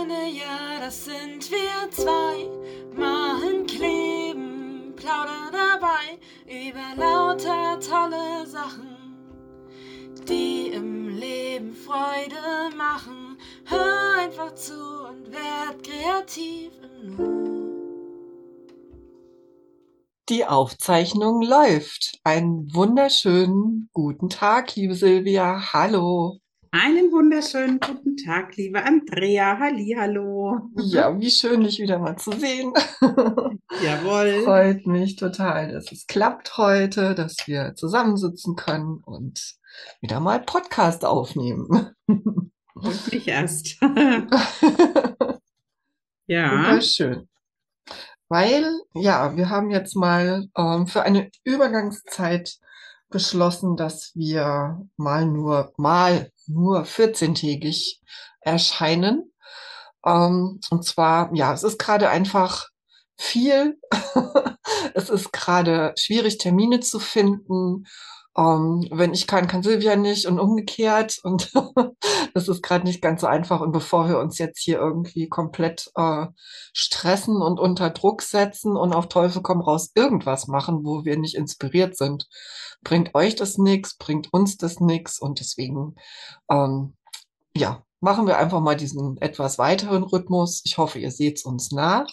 Freunde, ja, das sind wir zwei. Machen, kleben, plaudern dabei über lauter tolle Sachen, die im Leben Freude machen. Hör einfach zu und werd kreativ im Nu. Die Aufzeichnung läuft. Einen wunderschönen guten Tag, liebe Silvia. Hallo. Einen wunderschönen guten Tag, liebe Andrea. Hallihallo. Ja, wie schön, dich wieder mal zu sehen. Jawohl. Freut mich total, dass es klappt heute, dass wir zusammensitzen können und wieder mal Podcast aufnehmen. Und nicht erst. ja. Wunderschön. Weil, ja, wir haben jetzt mal ähm, für eine Übergangszeit beschlossen, dass wir mal nur, mal nur 14-tägig erscheinen. Ähm, und zwar, ja, es ist gerade einfach viel. es ist gerade schwierig, Termine zu finden. Ähm, wenn ich kann, kann Silvia nicht und umgekehrt. Und das ist gerade nicht ganz so einfach. Und bevor wir uns jetzt hier irgendwie komplett äh, stressen und unter Druck setzen und auf Teufel komm raus irgendwas machen, wo wir nicht inspiriert sind, bringt euch das nichts, bringt uns das nichts. Und deswegen, ähm, ja, machen wir einfach mal diesen etwas weiteren Rhythmus. Ich hoffe, ihr seht es uns nach.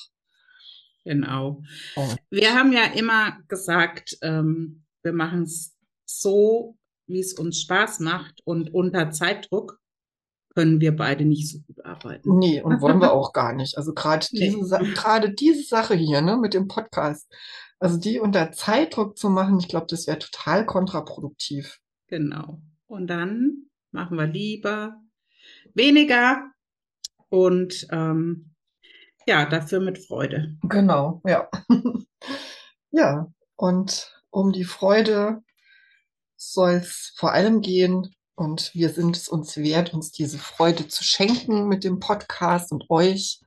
Genau. Oh. Wir haben ja immer gesagt, ähm, wir machen es so, wie es uns Spaß macht und unter Zeitdruck können wir beide nicht so gut arbeiten. Nee, und wollen wir auch gar nicht. Also gerade Nee. diese, gerade diese Sache hier, ne, mit dem Podcast, also die unter Zeitdruck zu machen, ich glaube, das wäre total kontraproduktiv. Genau. Und dann machen wir lieber weniger und ähm, ja, dafür mit Freude. Genau, ja. Ja, und um die Freude soll es vor allem gehen. Und wir sind es uns wert, uns diese Freude zu schenken mit dem Podcast und euch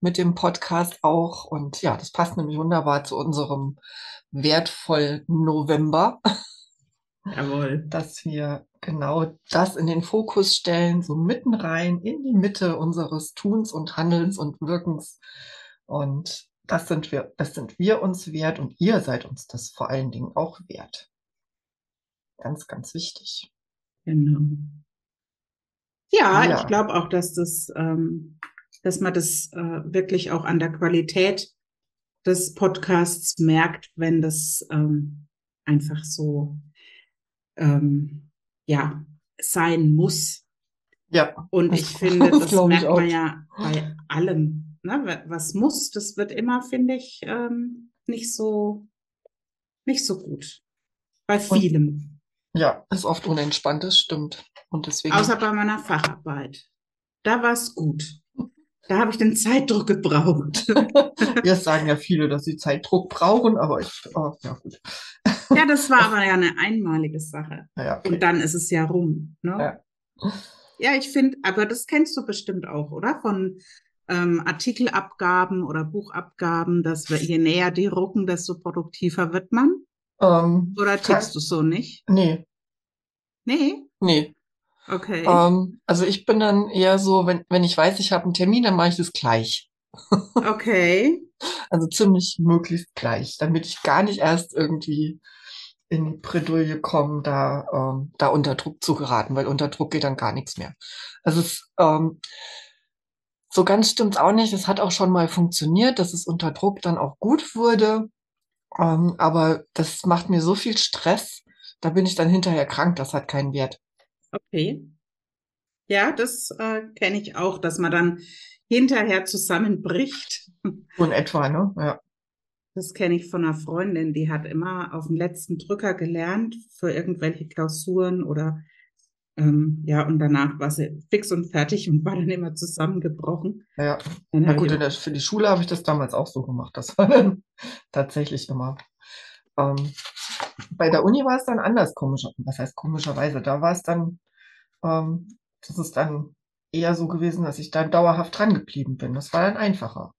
mit dem Podcast auch. Und ja, das passt nämlich wunderbar zu unserem wertvollen November. Jawohl. dass wir genau das in den Fokus stellen, so mitten rein in die Mitte unseres Tuns und Handelns und Wirkens. Und das sind wir, das sind wir uns wert und ihr seid uns das vor allen Dingen auch wert. Ganz, ganz wichtig. Genau. Ja, Ja. ich glaube auch, dass das, ähm, dass man das äh, wirklich auch an der Qualität des Podcasts merkt, wenn das ähm, einfach so ähm, ja sein muss. Ja, Und ich finde, das merkt man ja bei allem. Ne? Wa- Was muss, das wird immer, finde ich, ähm, nicht so nicht so gut. Bei vielem. Ja, ist oft unentspannt, das stimmt. Und deswegen, Außer bei meiner Facharbeit. Da war es gut. Da habe ich den Zeitdruck gebraucht. jetzt sagen ja viele, dass sie Zeitdruck brauchen, aber ich, oh, ja gut. Ja, das war aber ja eine einmalige Sache. Naja, okay. Und dann ist es ja rum. Ne? Ja. Ja, ich finde, aber das kennst du bestimmt auch, oder? Von ähm, Artikelabgaben oder Buchabgaben, dass wir, je näher die rucken, desto produktiver wird man. Ähm, Oder tickst du so nicht? nee, Nee? nee. Okay. Ähm, also ich bin dann eher so, wenn, wenn ich weiß, ich habe einen Termin, dann mache ich das gleich. Okay. Also ziemlich möglichst gleich, damit ich gar nicht erst irgendwie in die Bredouille komme, da, ähm, da unter Druck zu geraten, weil unter Druck geht dann gar nichts mehr. Also es, ähm, so ganz stimmt's auch nicht. Es hat auch schon mal funktioniert, dass es unter Druck dann auch gut wurde. Ähm, aber das macht mir so viel Stress, da bin ich dann hinterher krank, das hat keinen Wert. Okay. Ja, das äh, kenne ich auch, dass man dann hinterher zusammenbricht. So in etwa, ne? Ja. Das kenne ich von einer Freundin, die hat immer auf den letzten Drücker gelernt für irgendwelche Klausuren oder ähm, ja, und danach war sie fix und fertig und war dann immer zusammengebrochen. Ja. Na gut, der, für die Schule habe ich das damals auch so gemacht. Das war dann tatsächlich immer. Ähm, bei der Uni war es dann anders, komischer. Was heißt komischerweise? Da war es dann, ähm, das ist dann eher so gewesen, dass ich dann dauerhaft dran geblieben bin. Das war dann einfacher.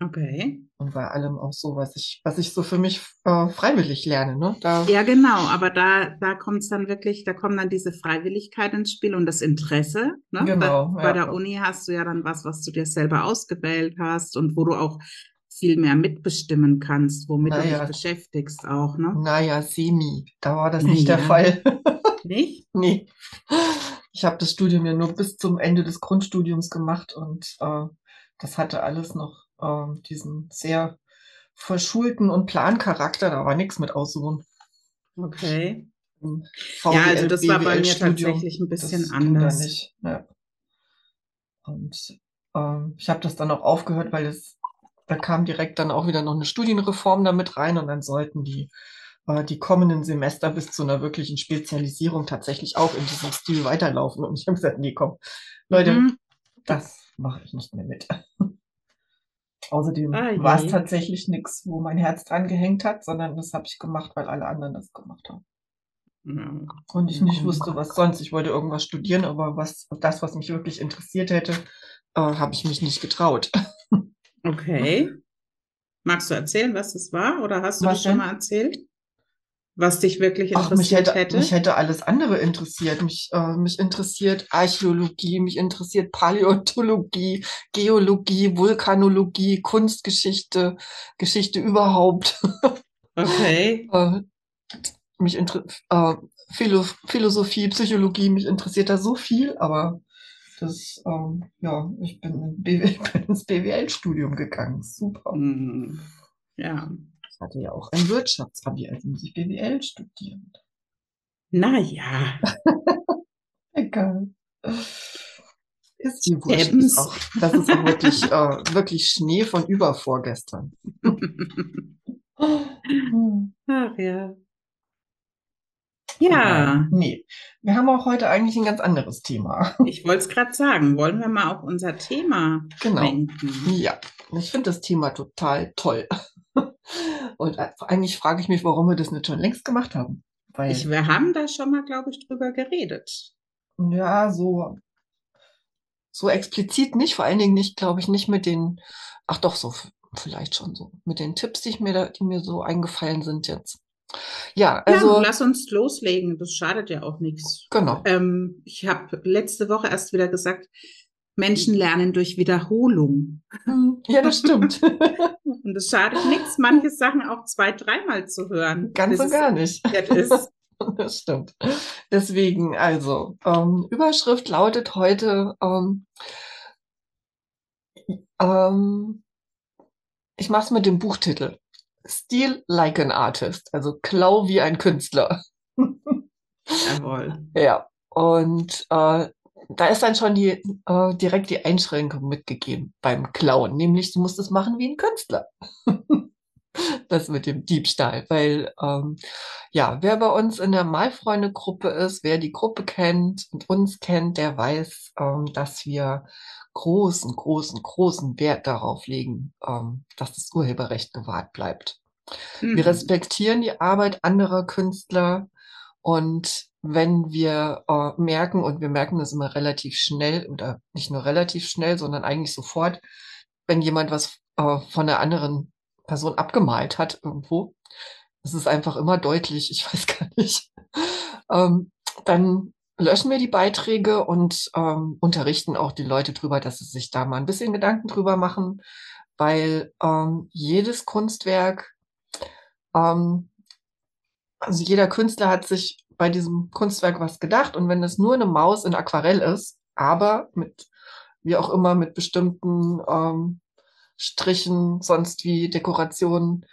Okay. Und bei allem auch so, was ich, was ich so für mich äh, freiwillig lerne, ne? Da, Ja, genau, aber da, da kommt es dann wirklich, da kommt dann diese Freiwilligkeit ins Spiel und das Interesse. Ne? Genau, Bei, ja. bei der Uni hast du ja dann was, was du dir selber ausgewählt hast und wo du auch viel mehr mitbestimmen kannst, womit du Naja. dich beschäftigst auch, ne? naja, semi. Da war das nicht der Naja. Fall. Nicht? Nee. Ich habe das Studium ja nur bis zum Ende des Grundstudiums gemacht und äh, das hatte alles noch äh, diesen sehr verschulten und Plancharakter. Da war nichts mit Aussuchen. Okay. Im Ja, also das war bei mir BWL-Studium, tatsächlich ein bisschen anders. Ja. Und ähm, ich habe das dann auch aufgehört, weil es, da kam direkt dann auch wieder noch eine Studienreform damit rein und dann sollten die, äh, die kommenden Semester bis zu einer wirklichen Spezialisierung tatsächlich auch in diesem Stil weiterlaufen. Und ich habe gesagt, nee, komm, Leute, Mhm. das mache ich nicht mehr mit. Außerdem Ah, war es tatsächlich nichts, wo mein Herz dran gehängt hat, sondern das habe ich gemacht, weil alle anderen das gemacht haben. Ja. Und ich nicht gut. wusste, was sonst. Ich wollte irgendwas studieren, aber was, das, was mich wirklich interessiert hätte, äh, habe ich mich nicht getraut. Okay. Magst du erzählen, was das war? Oder hast du Was das schon denn? mal erzählt? Was dich wirklich Ach, mich interessiert hätte, hätte? mich hätte alles andere interessiert. Mich, äh, mich interessiert Archäologie, mich interessiert Paläontologie, Geologie, Vulkanologie, Kunstgeschichte, Geschichte überhaupt. Okay. äh, mich inter äh, Philo Philosophie, Psychologie, mich interessiert da so viel, aber das, ähm, ja, ich bin, in BW bin ins BWL-Studium gegangen. Super. Hm. Ja. Ich hatte ja auch ein Wirtschaftsabi, also muss ich BWL studieren. Naja. Egal. Ist wurscht. Ebbens. Ist auch, das ist auch wirklich, äh, wirklich Schnee von übervorgestern. Hm. Ach ja. Ja, Nee, wir haben auch heute eigentlich ein ganz anderes Thema. ich wollte es gerade sagen. Wollen wir mal auf unser Thema Genau. schwenken? Ja, ich finde das Thema total toll. Und eigentlich frage ich mich, warum wir das nicht schon längst gemacht haben. Weil, Ich, wir haben da schon mal, glaube ich, drüber geredet. ja, so, so explizit nicht, vor allen Dingen nicht, glaube ich, nicht mit den, ach doch, so vielleicht schon so, mit den Tipps, die ich mir da, die mir so eingefallen sind jetzt. Ja, Ja, also, lass uns loslegen. Das schadet ja auch nichts. genau. Ähm, ich habe letzte Woche erst wieder gesagt, Menschen lernen durch Wiederholung. Ja, das stimmt. Und es schadet nichts, manche Sachen auch zwei, dreimal zu hören. Ganz und gar nicht. es ist. Das stimmt. Deswegen, also, ähm, Überschrift lautet heute, ähm, ähm, ich mach's mit dem Buchtitel. Steal like an artist, also klau wie ein Künstler. Jawohl. Ja, und äh, da ist dann schon die, äh, direkt die Einschränkung mitgegeben beim Klauen, nämlich du musst es machen wie ein Künstler. Das mit dem Diebstahl, weil ähm, ja, wer bei uns in der Malfreunde-Gruppe ist, wer die Gruppe kennt und uns kennt, der weiß, ähm, dass wir großen, großen, großen Wert darauf legen, ähm, dass das Urheberrecht gewahrt bleibt. Wir Mhm. respektieren die Arbeit anderer Künstler und wenn wir äh, merken, und wir merken das immer relativ schnell oder nicht nur relativ schnell, sondern eigentlich sofort, wenn jemand was äh, von der anderen Person abgemalt hat irgendwo, das ist einfach immer deutlich, ich weiß gar nicht, ähm, dann löschen wir die Beiträge und ähm, unterrichten auch die Leute drüber, dass sie sich da mal ein bisschen Gedanken drüber machen, weil ähm, jedes Kunstwerk ähm, also jeder Künstler hat sich bei diesem Kunstwerk was gedacht und wenn es nur eine Maus in Aquarell ist, aber mit, wie auch immer, mit bestimmten ähm, Strichen, sonst wie Dekorationen.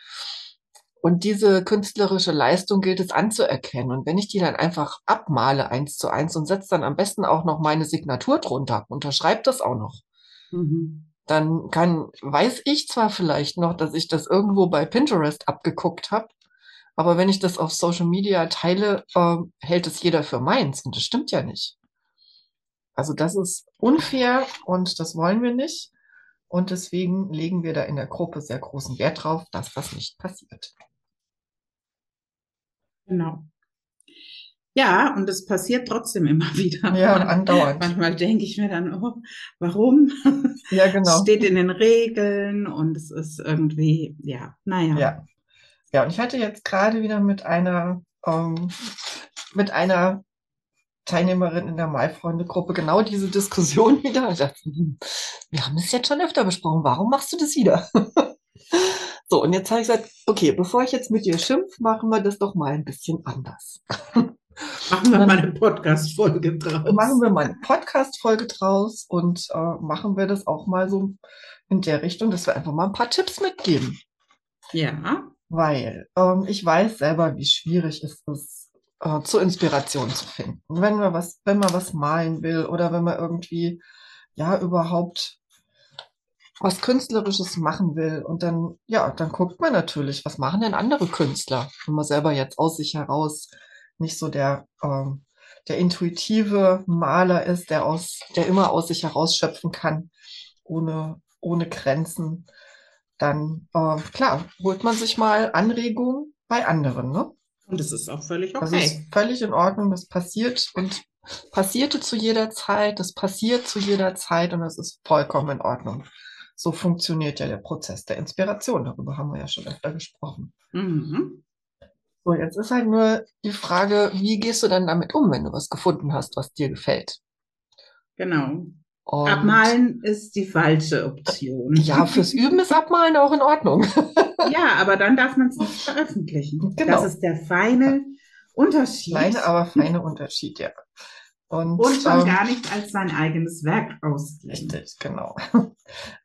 Und diese künstlerische Leistung gilt es anzuerkennen. Und wenn ich die dann einfach abmale eins zu eins und setze dann am besten auch noch meine Signatur drunter, unterschreibe das auch noch, Mhm. dann kann, weiß ich zwar vielleicht noch, dass ich das irgendwo bei Pinterest abgeguckt habe, aber wenn ich das auf Social Media teile, äh, hält es jeder für meins und das stimmt ja nicht. Also das ist unfair und das wollen wir nicht. Und deswegen legen wir da in der Gruppe sehr großen Wert drauf, dass das nicht passiert. Genau. Ja, und es passiert trotzdem immer wieder. Ja, andauernd. Manchmal denke ich mir dann, oh, warum? Ja, genau. Es steht in den Regeln und es ist irgendwie, ja, naja. Ja. Ja, und ich hatte jetzt gerade wieder mit einer, ähm, mit einer Teilnehmerin in der Mai-Freunde-Gruppe genau diese Diskussion wieder. Ich dachte, hm, wir haben es jetzt schon öfter besprochen. Warum machst du das wieder? so, und jetzt habe ich gesagt, okay, bevor ich jetzt mit dir schimpf, machen wir das doch mal ein bisschen anders. Machen wir mal eine Podcast-Folge draus. Machen wir mal eine Podcast-Folge draus und äh, machen wir das auch mal so in der Richtung, dass wir einfach mal ein paar Tipps mitgeben. Ja. Weil ähm, ich weiß selber, wie schwierig es ist, äh, zur Inspiration zu finden. Wenn man was, wenn man was malen will oder wenn man irgendwie ja überhaupt was Künstlerisches machen will und dann, ja, dann guckt man natürlich, was machen denn andere Künstler, wenn man selber jetzt aus sich heraus nicht so der, ähm, der intuitive Maler ist, der aus, der immer aus sich herausschöpfen kann, ohne, ohne Grenzen, dann, äh, klar, holt man sich mal Anregungen bei anderen, ne? Und das ist auch völlig Das ist okay. völlig in Ordnung, das passiert und passierte zu jeder Zeit, das passiert zu jeder Zeit und das ist vollkommen in Ordnung. So funktioniert ja der Prozess der Inspiration, darüber haben wir ja schon öfter gesprochen. Mhm. So, jetzt ist halt nur die Frage, wie gehst du dann damit um, wenn du was gefunden hast, was dir gefällt? Genau. Und Abmalen ist die falsche Option. ja, fürs Üben ist Abmalen auch in Ordnung. Ja, aber dann darf man es nicht veröffentlichen. Genau. Das ist der feine Unterschied. Kleine, aber feine Unterschied, ja. Und, Und schon ähm, gar nicht als sein eigenes Werk ausgeben. Richtig, genau.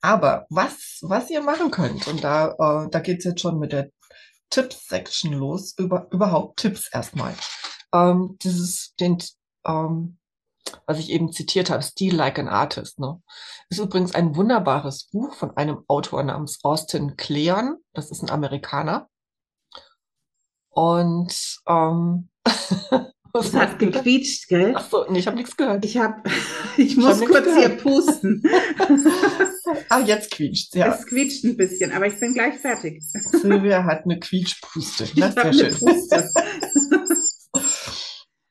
Aber was, was ihr machen könnt, und da, äh, da geht's jetzt schon mit der Tipps-Section los, über, überhaupt Tipps erstmal. Ähm, dieses, den, ähm, was ich eben zitiert habe, Steal Like an Artist, ne? Ist übrigens ein wunderbares Buch von einem Autor namens Austin Kleon. Das ist ein Amerikaner. Und ähm, Es hat gequietscht, gell? Ach so, nee, ich habe nichts gehört. Ich habe, ich hab muss kurz hier pusten. Ah, jetzt quietscht ja. Es quietscht ein bisschen, aber ich bin gleich fertig. Silvia hat eine Quietschpuste. Ich Das ist eine schön.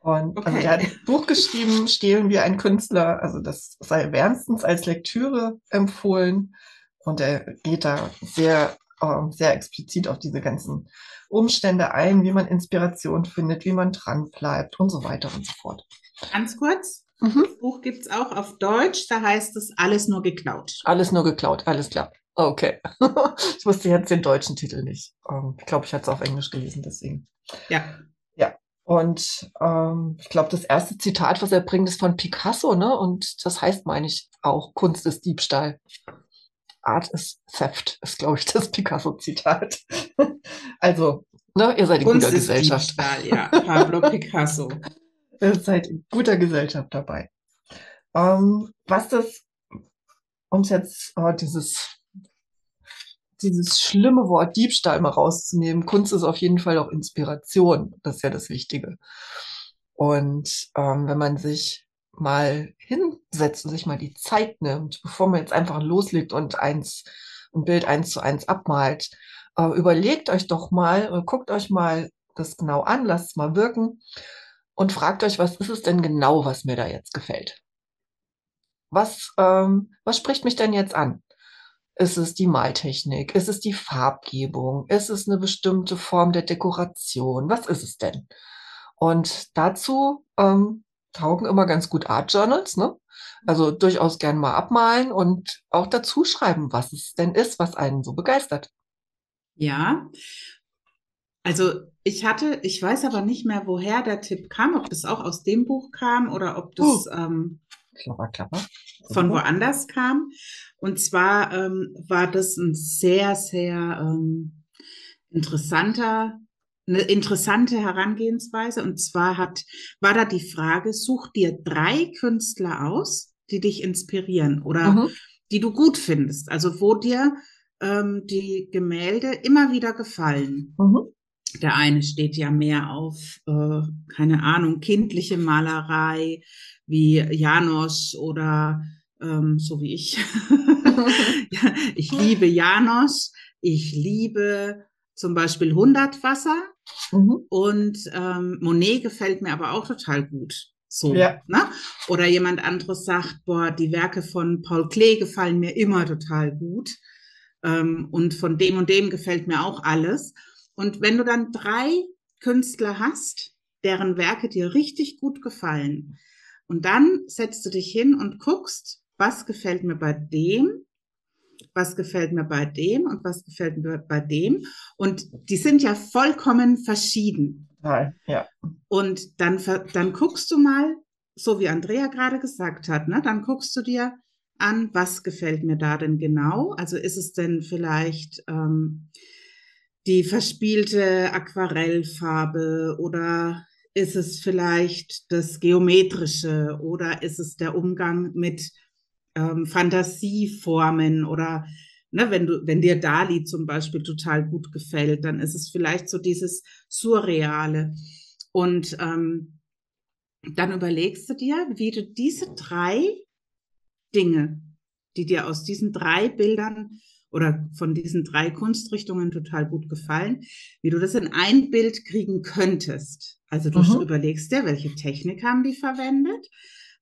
Und also Okay. der hat ein Buch geschrieben, Stehlen wie ein Künstler. Also das sei wärmstens als Lektüre empfohlen. Und er geht da sehr, ähm, sehr explizit auf diese ganzen Umstände ein, wie man Inspiration findet, wie man dran bleibt und so weiter und so fort. Ganz kurz, Mhm. das Buch gibt's auch auf Deutsch, da heißt es alles nur geklaut. Alles nur geklaut, alles klar. Okay. Ich wusste jetzt den deutschen Titel nicht. Ähm, ich glaube, ich hatte es auf Englisch gelesen, deswegen. Ja. Und ähm, ich glaube, das erste Zitat, was er bringt, ist von Picasso, ne? Und das heißt, meine ich, auch Kunst ist Diebstahl. Art ist Theft, ist, glaube ich, das Picasso-Zitat. Also, ne, ihr seid in Kunst guter ist Gesellschaft. Diebstahl, ja. Pablo Picasso. Ihr seid in guter Gesellschaft dabei. Ähm, was das, um jetzt äh, dieses, dieses schlimme Wort Diebstahl mal rauszunehmen, Kunst ist auf jeden Fall auch Inspiration. Das ist ja das Wichtige. Und ähm, wenn man sich mal hinsetzt und sich mal die Zeit nimmt, bevor man jetzt einfach loslegt und eins, ein Bild eins zu eins abmalt, äh, überlegt euch doch mal, äh, guckt euch mal das genau an, lasst es mal wirken und fragt euch, was ist es denn genau, was mir da jetzt gefällt? Was, ähm, was spricht mich denn jetzt an? Ist es die Maltechnik? Ist es die Farbgebung? Ist es eine bestimmte Form der Dekoration? Was ist es denn? Und dazu ähm, taugen immer ganz gut Art Journals, ne? Also durchaus gern mal abmalen und auch dazu schreiben, was es denn ist, was einen so begeistert. Ja. Also ich hatte, ich weiß aber nicht mehr, woher der Tipp kam, ob das auch aus dem Buch kam oder ob das ähm, Klapper, klapper. von woanders kam. Und zwar ähm, war das ein sehr, sehr ähm, interessanter, eine interessante Herangehensweise. Und zwar hat, war da die Frage, such dir drei Künstler aus, die dich inspirieren oder Mhm. die du gut findest. Also wo dir ähm, die Gemälde immer wieder gefallen. Mhm. Der eine steht ja mehr auf, äh, keine Ahnung, kindliche Malerei wie Janosch oder ähm, so wie ich. ja, ich liebe Janosch, ich liebe zum Beispiel 100 Wasser Mhm. und ähm, Monet gefällt mir aber auch total gut. So, Ja. ne? Oder jemand anderes sagt, boah, die Werke von Paul Klee gefallen mir immer total gut. Ähm, und von dem und dem gefällt mir auch alles. Und wenn du dann drei Künstler hast, deren Werke dir richtig gut gefallen, und dann setzt du dich hin und guckst, was gefällt mir bei dem, was gefällt mir bei dem und was gefällt mir bei dem. Und die sind ja vollkommen verschieden. Total, ja. Und dann, dann guckst du mal, so wie Andrea gerade gesagt hat, ne, dann guckst du dir an, was gefällt mir da denn genau? Also ist es denn vielleicht ähm, die verspielte Aquarellfarbe oder ist es vielleicht das Geometrische oder ist es der Umgang mit ähm, Fantasieformen oder ne, wenn du, wenn dir Dali zum Beispiel total gut gefällt, dann ist es vielleicht so dieses Surreale. Und ähm, dann überlegst du dir, wie du diese drei Dinge, die dir aus diesen drei Bildern oder von diesen drei Kunstrichtungen total gut gefallen, wie du das in ein Bild kriegen könntest. Also du Mhm. überlegst dir, welche Technik haben die verwendet,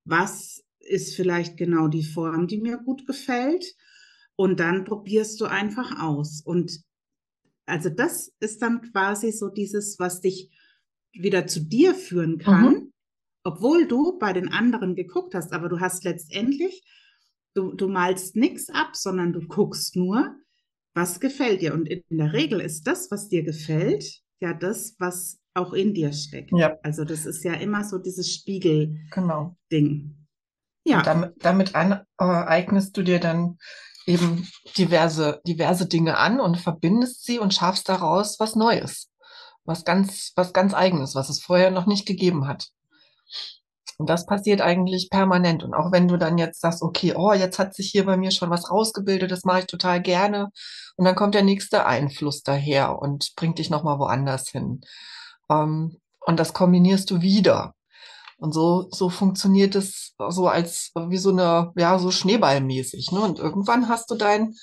was ist vielleicht genau die Form, die mir gut gefällt, und dann probierst du einfach aus. Und also das ist dann quasi so dieses, was dich wieder zu dir führen kann, Mhm. obwohl du bei den anderen geguckt hast, aber du hast letztendlich, du, du malst nichts ab, sondern du guckst nur, was gefällt dir. Und in der Regel ist das, was dir gefällt, ja das, was auch in dir steckt. Ja. Also das ist ja immer so dieses Spiegelding. Genau. Ja, Und damit, damit an, äh, eignest du dir dann eben diverse, diverse Dinge an und verbindest sie und schaffst daraus was Neues. Was ganz, was ganz Eigenes, was es vorher noch nicht gegeben hat. Und das passiert eigentlich permanent. Und auch wenn du dann jetzt sagst, okay, oh, jetzt hat sich hier bei mir schon was rausgebildet, das mache ich total gerne. Und dann kommt der nächste Einfluss daher und bringt dich nochmal woanders hin. Ähm, und das kombinierst du wieder. Und so, so funktioniert es so als, wie so eine, ja, so schneeballmäßig, ne? Und irgendwann hast du dein,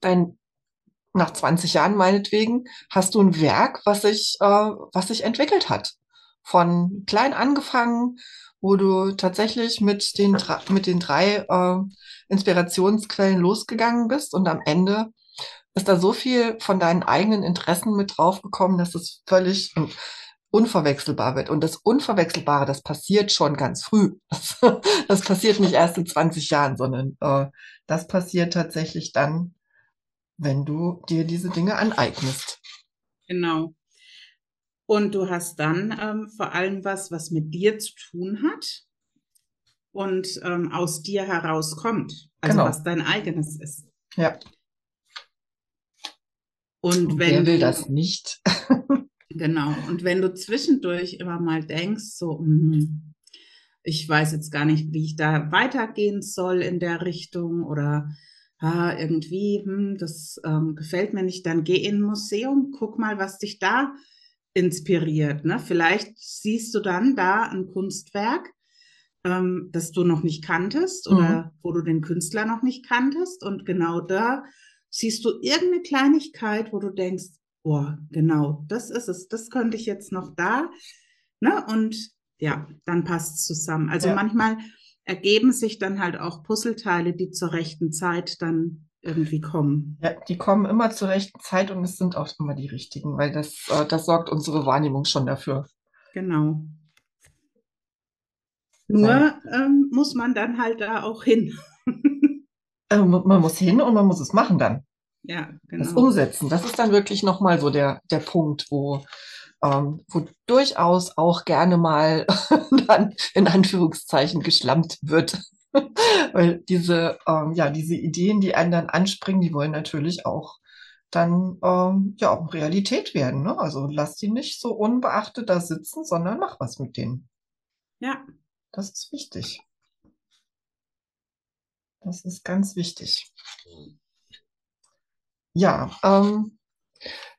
dein, nach 20 Jahren meinetwegen, hast du ein Werk, was sich, äh, was sich entwickelt hat. Von klein angefangen, wo du tatsächlich mit den, mit den drei äh, Inspirationsquellen losgegangen bist und am Ende ist da so viel von deinen eigenen Interessen mit draufgekommen, dass es völlig un- unverwechselbar wird. Und das Unverwechselbare, das passiert schon ganz früh. Das, das passiert nicht erst in 20 Jahren, sondern äh, das passiert tatsächlich dann, wenn du dir diese Dinge aneignest. Genau. Und du hast dann ähm, vor allem was, was mit dir zu tun hat und ähm, aus dir herauskommt. Also Genau. was dein eigenes ist. Ja. Und Und wenn wer will du, das nicht? genau, und wenn du zwischendurch immer mal denkst, so, mhm, ich weiß jetzt gar nicht, wie ich da weitergehen soll in der Richtung oder ah, irgendwie, hm, das ähm, gefällt mir nicht, dann geh in ein Museum, guck mal, was dich da inspiriert. Ne? Vielleicht siehst du dann da ein Kunstwerk, ähm, das du noch nicht kanntest oder wo du den Künstler noch nicht kanntest und genau da siehst du irgendeine Kleinigkeit, wo du denkst, boah, genau, das ist es, das könnte ich jetzt noch da, ne? Und ja, dann passt es zusammen. Also Ja. manchmal ergeben sich dann halt auch Puzzleteile, die zur rechten Zeit dann irgendwie kommen. Ja, die kommen immer zur rechten Zeit und es sind auch immer die richtigen, weil das, äh, das sorgt unsere Wahrnehmung schon dafür. Genau. Nur ähm, muss man dann halt da auch hin. Äh, man muss hin und man muss es machen dann. ja, Das genau. Umsetzen, das ist dann wirklich nochmal so der, der Punkt, wo, ähm, wo durchaus auch gerne mal dann in Anführungszeichen geschlampt wird. Weil diese, ähm, ja, diese Ideen, die einen dann anspringen, die wollen natürlich auch dann ähm, ja auch Realität werden. Ne? Also lass die nicht so unbeachtet da sitzen, sondern mach was mit denen. Ja, Das ist wichtig. Das ist ganz wichtig. Ja, ähm,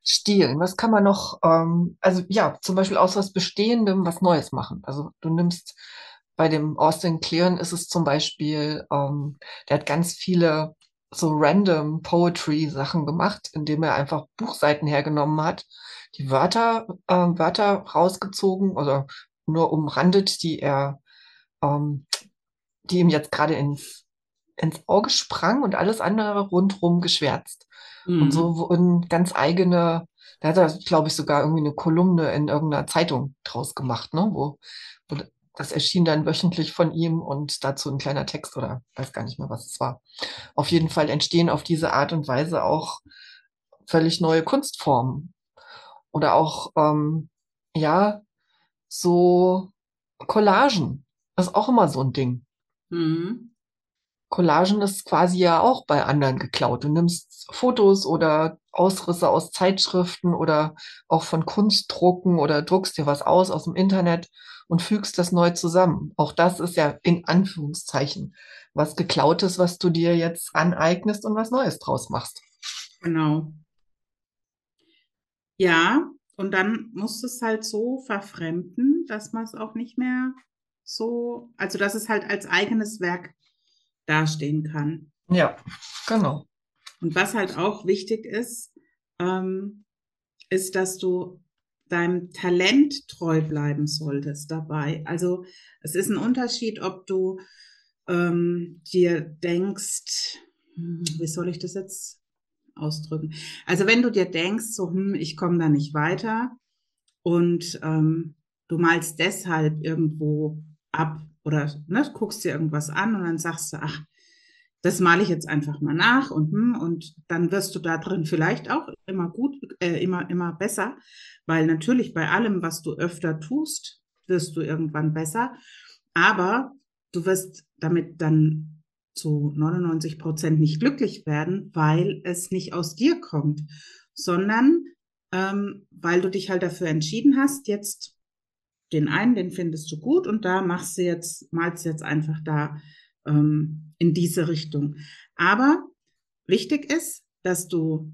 Stilen, was kann man noch, ähm, also ja, zum Beispiel aus was Bestehendem was Neues machen. Also du nimmst bei dem Austin Kleon ist es zum Beispiel, ähm, der hat ganz viele so random Poetry Sachen gemacht, indem er einfach Buchseiten hergenommen hat, die Wörter, äh, Wörter rausgezogen oder nur umrandet, die er, ähm, die ihm jetzt gerade ins, ins Auge sprang und alles andere rundrum geschwärzt. Mhm. Und so wurden ganz eigene, da hat er, glaube ich, sogar irgendwie eine Kolumne in irgendeiner Zeitung draus gemacht, ne, wo, wo das erschien dann wöchentlich von ihm und dazu ein kleiner Text oder weiß gar nicht mehr, was es war. Auf jeden Fall entstehen auf diese Art und Weise auch völlig neue Kunstformen. Oder auch, ähm, ja, so Collagen. Das ist auch immer so ein Ding. Mhm. Collagen ist quasi ja auch bei anderen geklaut. Du nimmst Fotos oder Ausrisse aus Zeitschriften oder auch von Kunstdrucken oder druckst dir was aus aus dem Internet und fügst das neu zusammen. Auch das ist ja in Anführungszeichen was geklautes, was du dir jetzt aneignest und was Neues draus machst. Genau. Ja, und dann musst du es halt so verfremden, dass man es auch nicht mehr so, also dass es halt als eigenes Werk dastehen kann. Ja, genau. Und was halt auch wichtig ist, ähm, ist, dass du deinem Talent treu bleiben solltest dabei. Also es ist ein Unterschied, ob du ähm, dir denkst, hm, wie soll ich das jetzt ausdrücken? Also wenn du dir denkst, so, hm, ich komme da nicht weiter und ähm, du malst deshalb irgendwo ab oder ne, guckst dir irgendwas an und dann sagst du, ach, das male ich jetzt einfach mal nach und hm, und dann wirst du da drin vielleicht auch immer gut, äh, immer immer besser, weil natürlich bei allem, was du öfter tust, wirst du irgendwann besser, aber du wirst damit dann zu 99 Prozent nicht glücklich werden, weil es nicht aus dir kommt, sondern ähm, weil du dich halt dafür entschieden hast, jetzt den einen, den findest du gut und da machst du jetzt, malst du jetzt einfach da ähm, in diese Richtung. Aber wichtig ist, dass du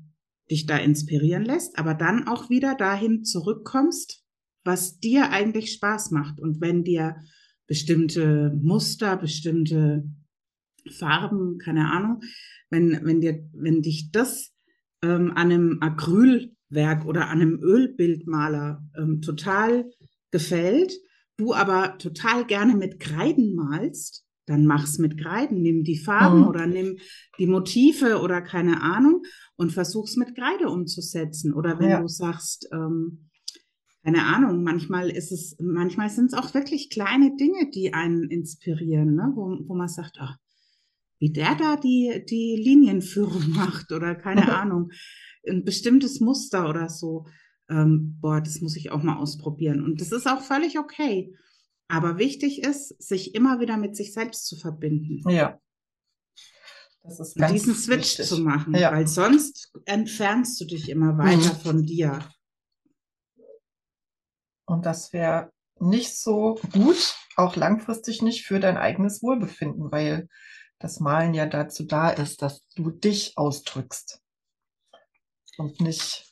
dich da inspirieren lässt, aber dann auch wieder dahin zurückkommst, was dir eigentlich Spaß macht. Und wenn dir bestimmte Muster, bestimmte Farben, keine Ahnung, wenn, wenn dir, wenn dich das ähm, an einem Acrylwerk oder an einem Ölbildmaler ähm, total gefällt, du aber total gerne mit Kreiden malst, dann mach's mit Kreiden, nimm die Farben mhm. oder nimm die Motive oder keine Ahnung und versuch's mit Kreide umzusetzen. Oder wenn ja. du sagst, ähm, keine Ahnung, manchmal ist es, manchmal sind es auch wirklich kleine Dinge, die einen inspirieren, ne? wo, wo man sagt, ach, wie der da die, die Linienführung macht oder keine Ahnung, ein bestimmtes Muster oder so. Ähm, boah, das muss ich auch mal ausprobieren. Und das ist auch völlig okay. Aber wichtig ist, sich immer wieder mit sich selbst zu verbinden. Ja. Das ist ganz diesen Switch wichtig. zu machen, ja. weil sonst entfernst du dich immer weiter mhm. von dir. Und das wäre nicht so gut, auch langfristig nicht für dein eigenes Wohlbefinden, weil das Malen ja dazu da ist, dass du dich ausdrückst und nicht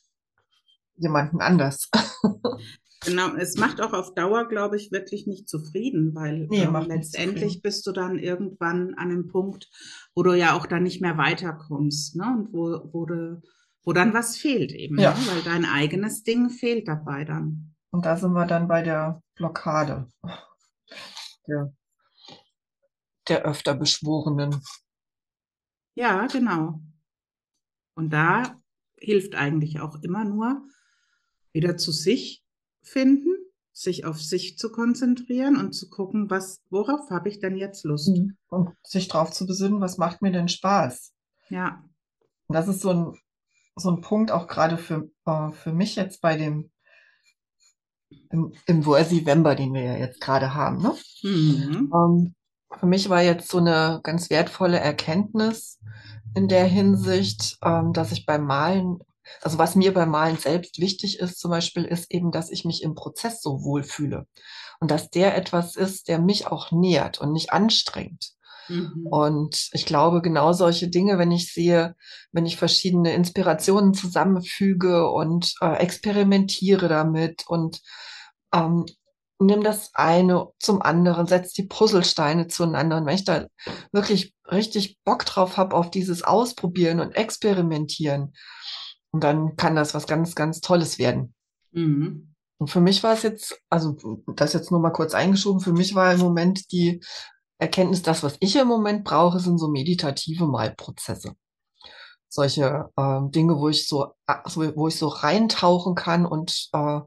jemanden anders. Genau, es macht auch auf Dauer, glaube ich, wirklich nicht zufrieden, weil nee, ähm, letztendlich bist du dann irgendwann an einem Punkt, wo du ja auch dann nicht mehr weiterkommst, ne? Und wo, wo, du, wo dann was fehlt eben, ja. ne? weil dein eigenes Ding fehlt dabei dann. Und da sind wir dann bei der Blockade der, der öfter Beschworenen. Ja, genau. Und da hilft eigentlich auch immer nur wieder zu sich finden, sich auf sich zu konzentrieren und zu gucken, was, worauf habe ich denn jetzt Lust? Mhm. Und sich drauf zu besinnen, was macht mir denn Spaß? Ja. Und das ist so ein, so ein Punkt auch gerade für, äh, für mich jetzt bei dem im, im Worthy-Vember, den wir ja jetzt gerade haben. Ne? Mhm. Ähm, für mich war jetzt so eine ganz wertvolle Erkenntnis in der Hinsicht, ähm, dass ich beim Malen also was mir beim Malen selbst wichtig ist, zum Beispiel, ist eben, dass ich mich im Prozess so wohlfühle und dass der etwas ist, der mich auch nährt und nicht anstrengt. Mhm. Und ich glaube, genau solche Dinge, wenn ich sehe, wenn ich verschiedene Inspirationen zusammenfüge und äh, experimentiere damit und ähm, nimm das eine zum anderen, setz die Puzzlesteine zueinander. Und wenn ich da wirklich richtig Bock drauf habe, auf dieses Ausprobieren und Experimentieren, und dann kann das was ganz, ganz Tolles werden. Mhm. Und für mich war es jetzt, also das jetzt nur mal kurz eingeschoben, für mich war im Moment die Erkenntnis, das, was ich im Moment brauche, sind so meditative Malprozesse. Solche äh, Dinge, wo ich so, wo ich so reintauchen kann und äh,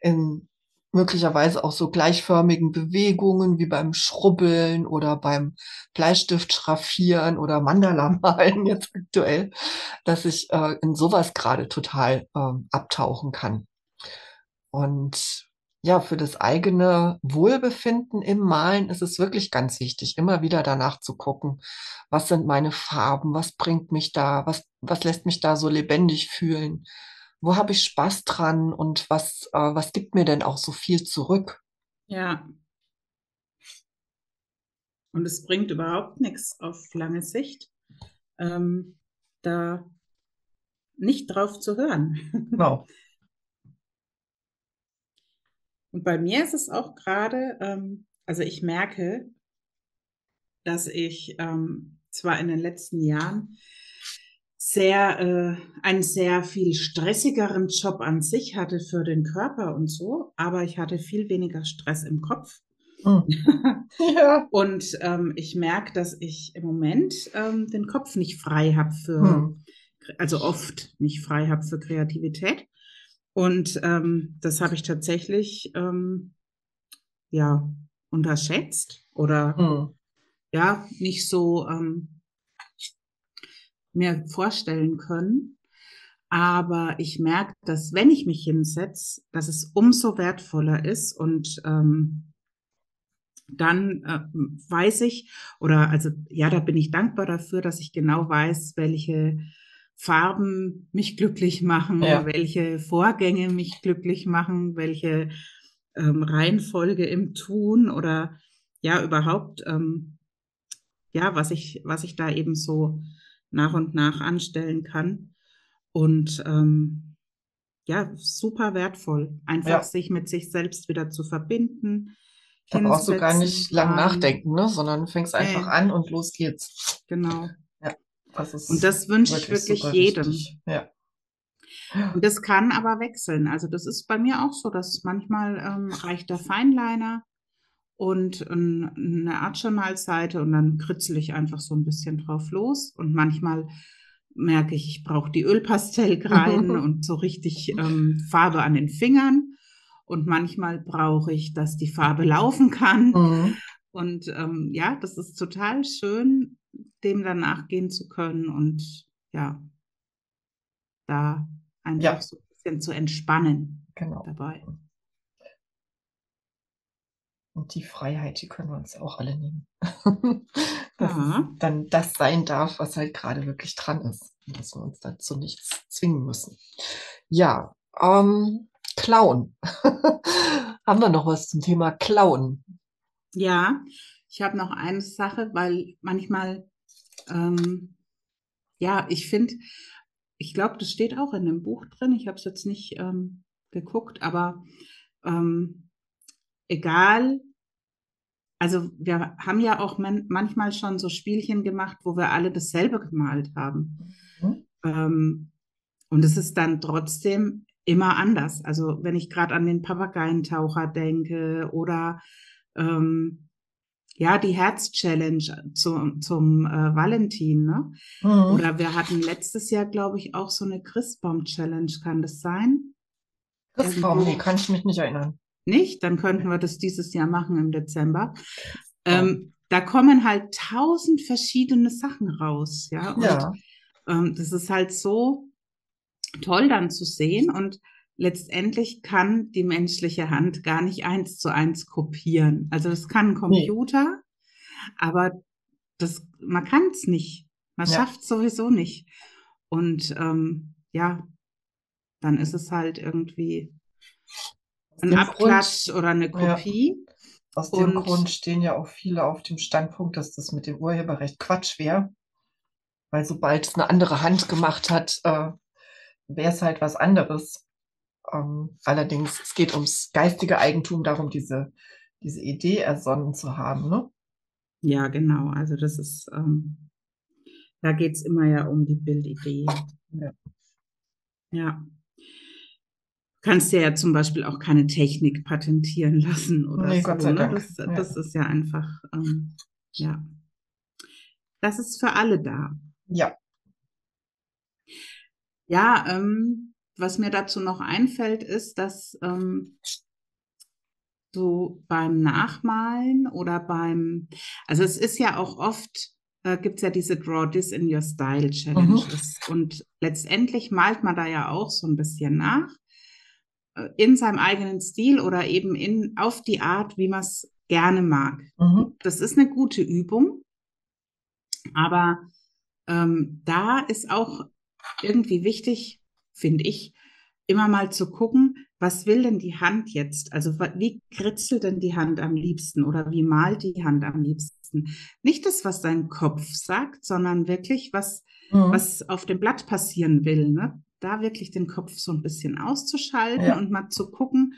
in möglicherweise auch so gleichförmigen Bewegungen wie beim Schrubbeln oder beim Bleistift schraffieren oder Mandala malen jetzt aktuell, dass ich äh, in sowas gerade total äh, abtauchen kann. Und ja, für das eigene Wohlbefinden im Malen ist es wirklich ganz wichtig, immer wieder danach zu gucken, was sind meine Farben, was bringt mich da, was, was lässt mich da so lebendig fühlen, wo habe ich Spaß dran und was, äh, was gibt mir denn auch so viel zurück? Ja. Und es bringt überhaupt nichts auf lange Sicht, ähm, da nicht drauf zu hören. Genau. Und bei mir ist es auch gerade, ähm, also ich merke, dass ich ähm, zwar in den letzten Jahren sehr, äh, einen sehr viel stressigeren Job an sich hatte für den Körper und so, aber ich hatte viel weniger Stress im Kopf. Hm. ja. Und ähm, ich merke, dass ich im Moment ähm, den Kopf nicht frei habe für, Hm. also oft nicht frei habe für Kreativität. Und ähm, das habe ich tatsächlich ähm, ja unterschätzt oder Hm. ja nicht so ähm, mir vorstellen können. Aber ich merke, dass wenn ich mich hinsetze, dass es umso wertvoller ist und ähm, dann äh, weiß ich, oder also ja, da bin ich dankbar dafür, dass ich genau weiß, welche Farben mich glücklich machen, Ja. welche Vorgänge mich glücklich machen, welche ähm, Reihenfolge im Tun oder ja überhaupt ähm, ja, was ich, was ich da eben so nach und nach anstellen kann. Und ähm, ja, super wertvoll, einfach Ja. sich mit sich selbst wieder zu verbinden. Da brauchst du gar nicht lang nachdenken, ne? sondern du fängst einfach an und los geht's. Genau. Das ist Und das wünsche ich wirklich jedem. Ja. Und das kann aber wechseln. Also das ist bei mir auch so, dass manchmal ähm, reicht der Feinliner und ein, eine Art Journalseite und dann kritzel ich einfach so ein bisschen drauf los. Und manchmal merke ich, ich brauche die Ölpastellkreiden und so richtig ähm, Farbe an den Fingern. Und manchmal brauche ich, dass die Farbe laufen kann. Mhm. Und ähm, ja, das ist total schön, dem dann nachgehen zu können und ja, da einfach Ja. so ein bisschen zu entspannen Genau. dabei. Und die Freiheit, die können wir uns auch alle nehmen. dass es dann das sein darf, was halt gerade wirklich dran ist. Und dass wir uns dazu nichts zwingen müssen. Ja, ähm, Klauen. Haben wir noch was zum Thema Klauen? Ja, ich habe noch eine Sache, weil manchmal, ähm, ja, ich finde, ich glaube, das steht auch in dem Buch drin. Ich habe es jetzt nicht ähm, geguckt, aber ähm, egal, also wir haben ja auch man manchmal schon so Spielchen gemacht, wo wir alle dasselbe gemalt haben. Mhm. Ähm, und es ist dann trotzdem immer anders. Also wenn ich gerade an den Papageientaucher denke oder ähm, ja, die Herz-Challenge zu, zum äh, Valentin, ne? Mhm. Oder wir hatten letztes Jahr, glaube ich, auch so eine Christbaum-Challenge, kann das sein? Christbaum, nee, kann ich mich nicht erinnern. Nicht? Dann könnten wir das dieses Jahr machen im Dezember. Christbaum. Ähm, da kommen halt tausend verschiedene Sachen raus, ja. Und Ja, ähm, das ist halt so toll dann zu sehen und letztendlich kann die menschliche Hand gar nicht eins zu eins kopieren. Also das kann ein Computer, aber das, man kann es nicht. Man Ja. schafft es sowieso nicht. Und ähm, ja, dann ist es halt irgendwie ein Abklatsch Grund, oder eine Ja. Kopie. aus dem Und- Grund stehen ja auch viele auf dem Standpunkt, dass das mit dem Urheberrecht Quatsch wäre. Weil sobald es eine andere Hand gemacht hat, äh, wäre es halt was anderes. ähm, allerdings, es geht ums geistige Eigentum, darum, diese, diese Idee ersonnen zu haben. Ne? Ja, genau. Also das ist, ähm, da geht es immer ja um die Bildidee. Ja. Ja. Kannst dir ja zum Beispiel auch keine Technik patentieren lassen oder Nee, so. Ne? Dank. Das, Ja. das ist ja einfach, ähm, ja. Das ist für alle da. Ja. Ja, ähm, was mir dazu noch einfällt, ist, dass ähm, so beim Nachmalen oder beim, also es ist ja auch oft, äh, gibt es ja diese Draw This in Your Style Challenges. Und letztendlich malt man da ja auch so ein bisschen nach, in seinem eigenen Stil oder eben in, auf die Art, wie man es gerne mag. Mhm. Das ist eine gute Übung, aber ähm, da ist auch irgendwie wichtig, finde ich, immer mal zu gucken, was will denn die Hand jetzt? Also wie kritzelt denn die Hand am liebsten oder wie malt die Hand am liebsten? Nicht das, was dein Kopf sagt, sondern wirklich, was, Mhm. was auf dem Blatt passieren will. Ne? Da wirklich den Kopf so ein bisschen auszuschalten Ja. und mal zu gucken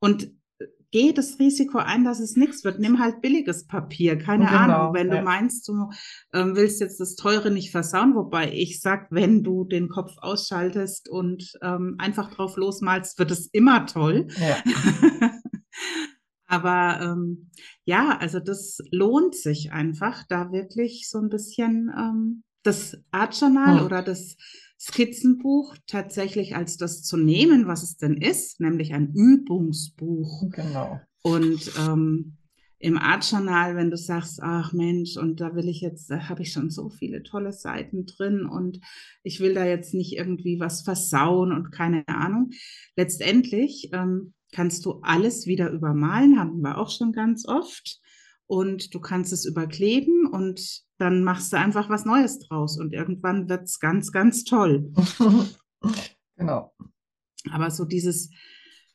und äh, geh das Risiko ein, dass es nichts wird. Nimm halt billiges Papier, keine Genau, Ahnung. Wenn du ja. meinst, du ähm, willst jetzt das Teure nicht versauen, wobei ich sag, wenn du den Kopf ausschaltest und ähm, einfach drauf losmalst, wird es immer toll. Ja. Aber ähm, ja, also das lohnt sich einfach, da wirklich so ein bisschen ähm, das Art Journal Hm. oder das Skizzenbuch tatsächlich als das zu nehmen, was es denn ist, nämlich ein Übungsbuch. Genau. Und ähm, im Art Journal, wenn du sagst, ach Mensch, und da will ich jetzt, da habe ich schon so viele tolle Seiten drin und ich will da jetzt nicht irgendwie was versauen und keine Ahnung. Letztendlich ähm, kannst du alles wieder übermalen, haben wir auch schon ganz oft. Und du kannst es überkleben und dann machst du einfach was Neues draus und irgendwann wird's ganz, ganz toll. genau. Aber so dieses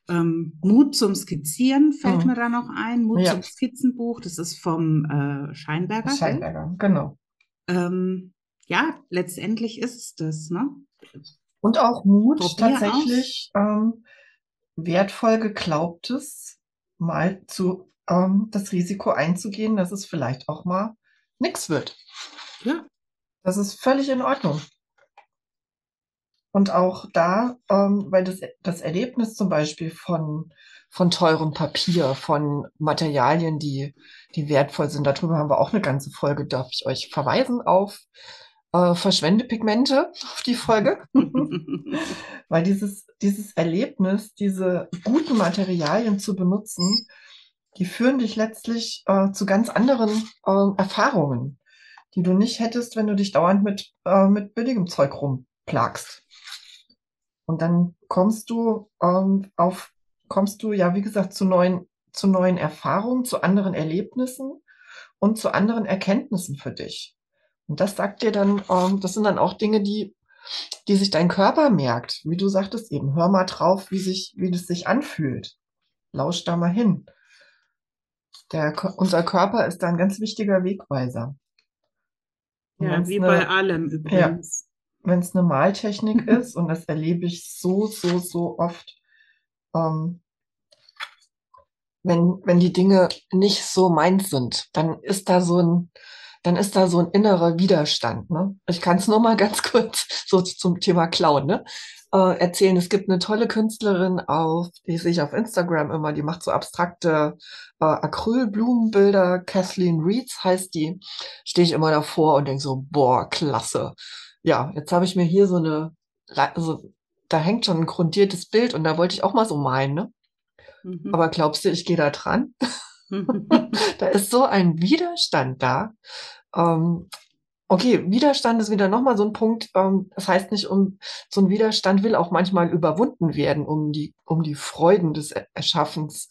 ähm, Mut zum Skizzieren fällt Mhm. mir da noch ein. Mut Ja. zum Skizzenbuch, das ist vom äh, Scheinberger. Scheinberger, genau. Ähm, ja, letztendlich ist es das, ne? Und auch Mut, Probier tatsächlich ähm, wertvoll geglaubtes mal zu ähm, das Risiko einzugehen, dass es vielleicht auch mal nichts wird. Ja. Das ist völlig in Ordnung. Und auch da, ähm, weil das, das Erlebnis zum Beispiel von, von teurem Papier, von Materialien, die, die wertvoll sind, darüber haben wir auch eine ganze Folge, darf ich euch verweisen auf äh, Verschwendepigmente, auf die Folge. Weil dieses, dieses Erlebnis, diese guten Materialien zu benutzen, die führen dich letztlich äh, zu ganz anderen äh, Erfahrungen, die du nicht hättest, wenn du dich dauernd mit, äh, mit billigem Zeug rumplagst. Und dann kommst du ähm, auf, kommst du ja, wie gesagt, zu neuen, zu neuen Erfahrungen, zu anderen Erlebnissen und zu anderen Erkenntnissen für dich. Und das sagt dir dann, ähm, das sind dann auch Dinge, die, die sich dein Körper merkt. Wie du sagtest eben, hör mal drauf, wie sich, wie das sich anfühlt. Lausch da mal hin. Der, unser Körper ist da ein ganz wichtiger Wegweiser. Und ja, wie eine- bei allem übrigens. wenn es eine Maltechnik ist, und das erlebe ich so, so, so oft, ähm, wenn, wenn die Dinge nicht so meins sind, dann ist da so ein, dann ist da so ein innerer Widerstand. Ne? Ich kann es nur mal ganz kurz so zum Thema Klauen ne? Äh, erzählen. Es gibt eine tolle Künstlerin auf, die sehe ich auf Instagram immer, die macht so abstrakte äh, Acrylblumenbilder. Kathleen Reeds heißt die. Stehe ich immer davor und denke so, boah, klasse. Ja, jetzt habe ich mir hier so eine, also da hängt schon ein grundiertes Bild und da wollte ich auch mal so malen, ne? Mhm. Aber glaubst du, ich gehe da dran? Da ist so ein Widerstand da. Ähm, okay, Widerstand ist wieder nochmal so ein Punkt. Ähm, das heißt nicht, um so ein Widerstand will auch manchmal überwunden werden, um die, um die Freuden des Er- Erschaffens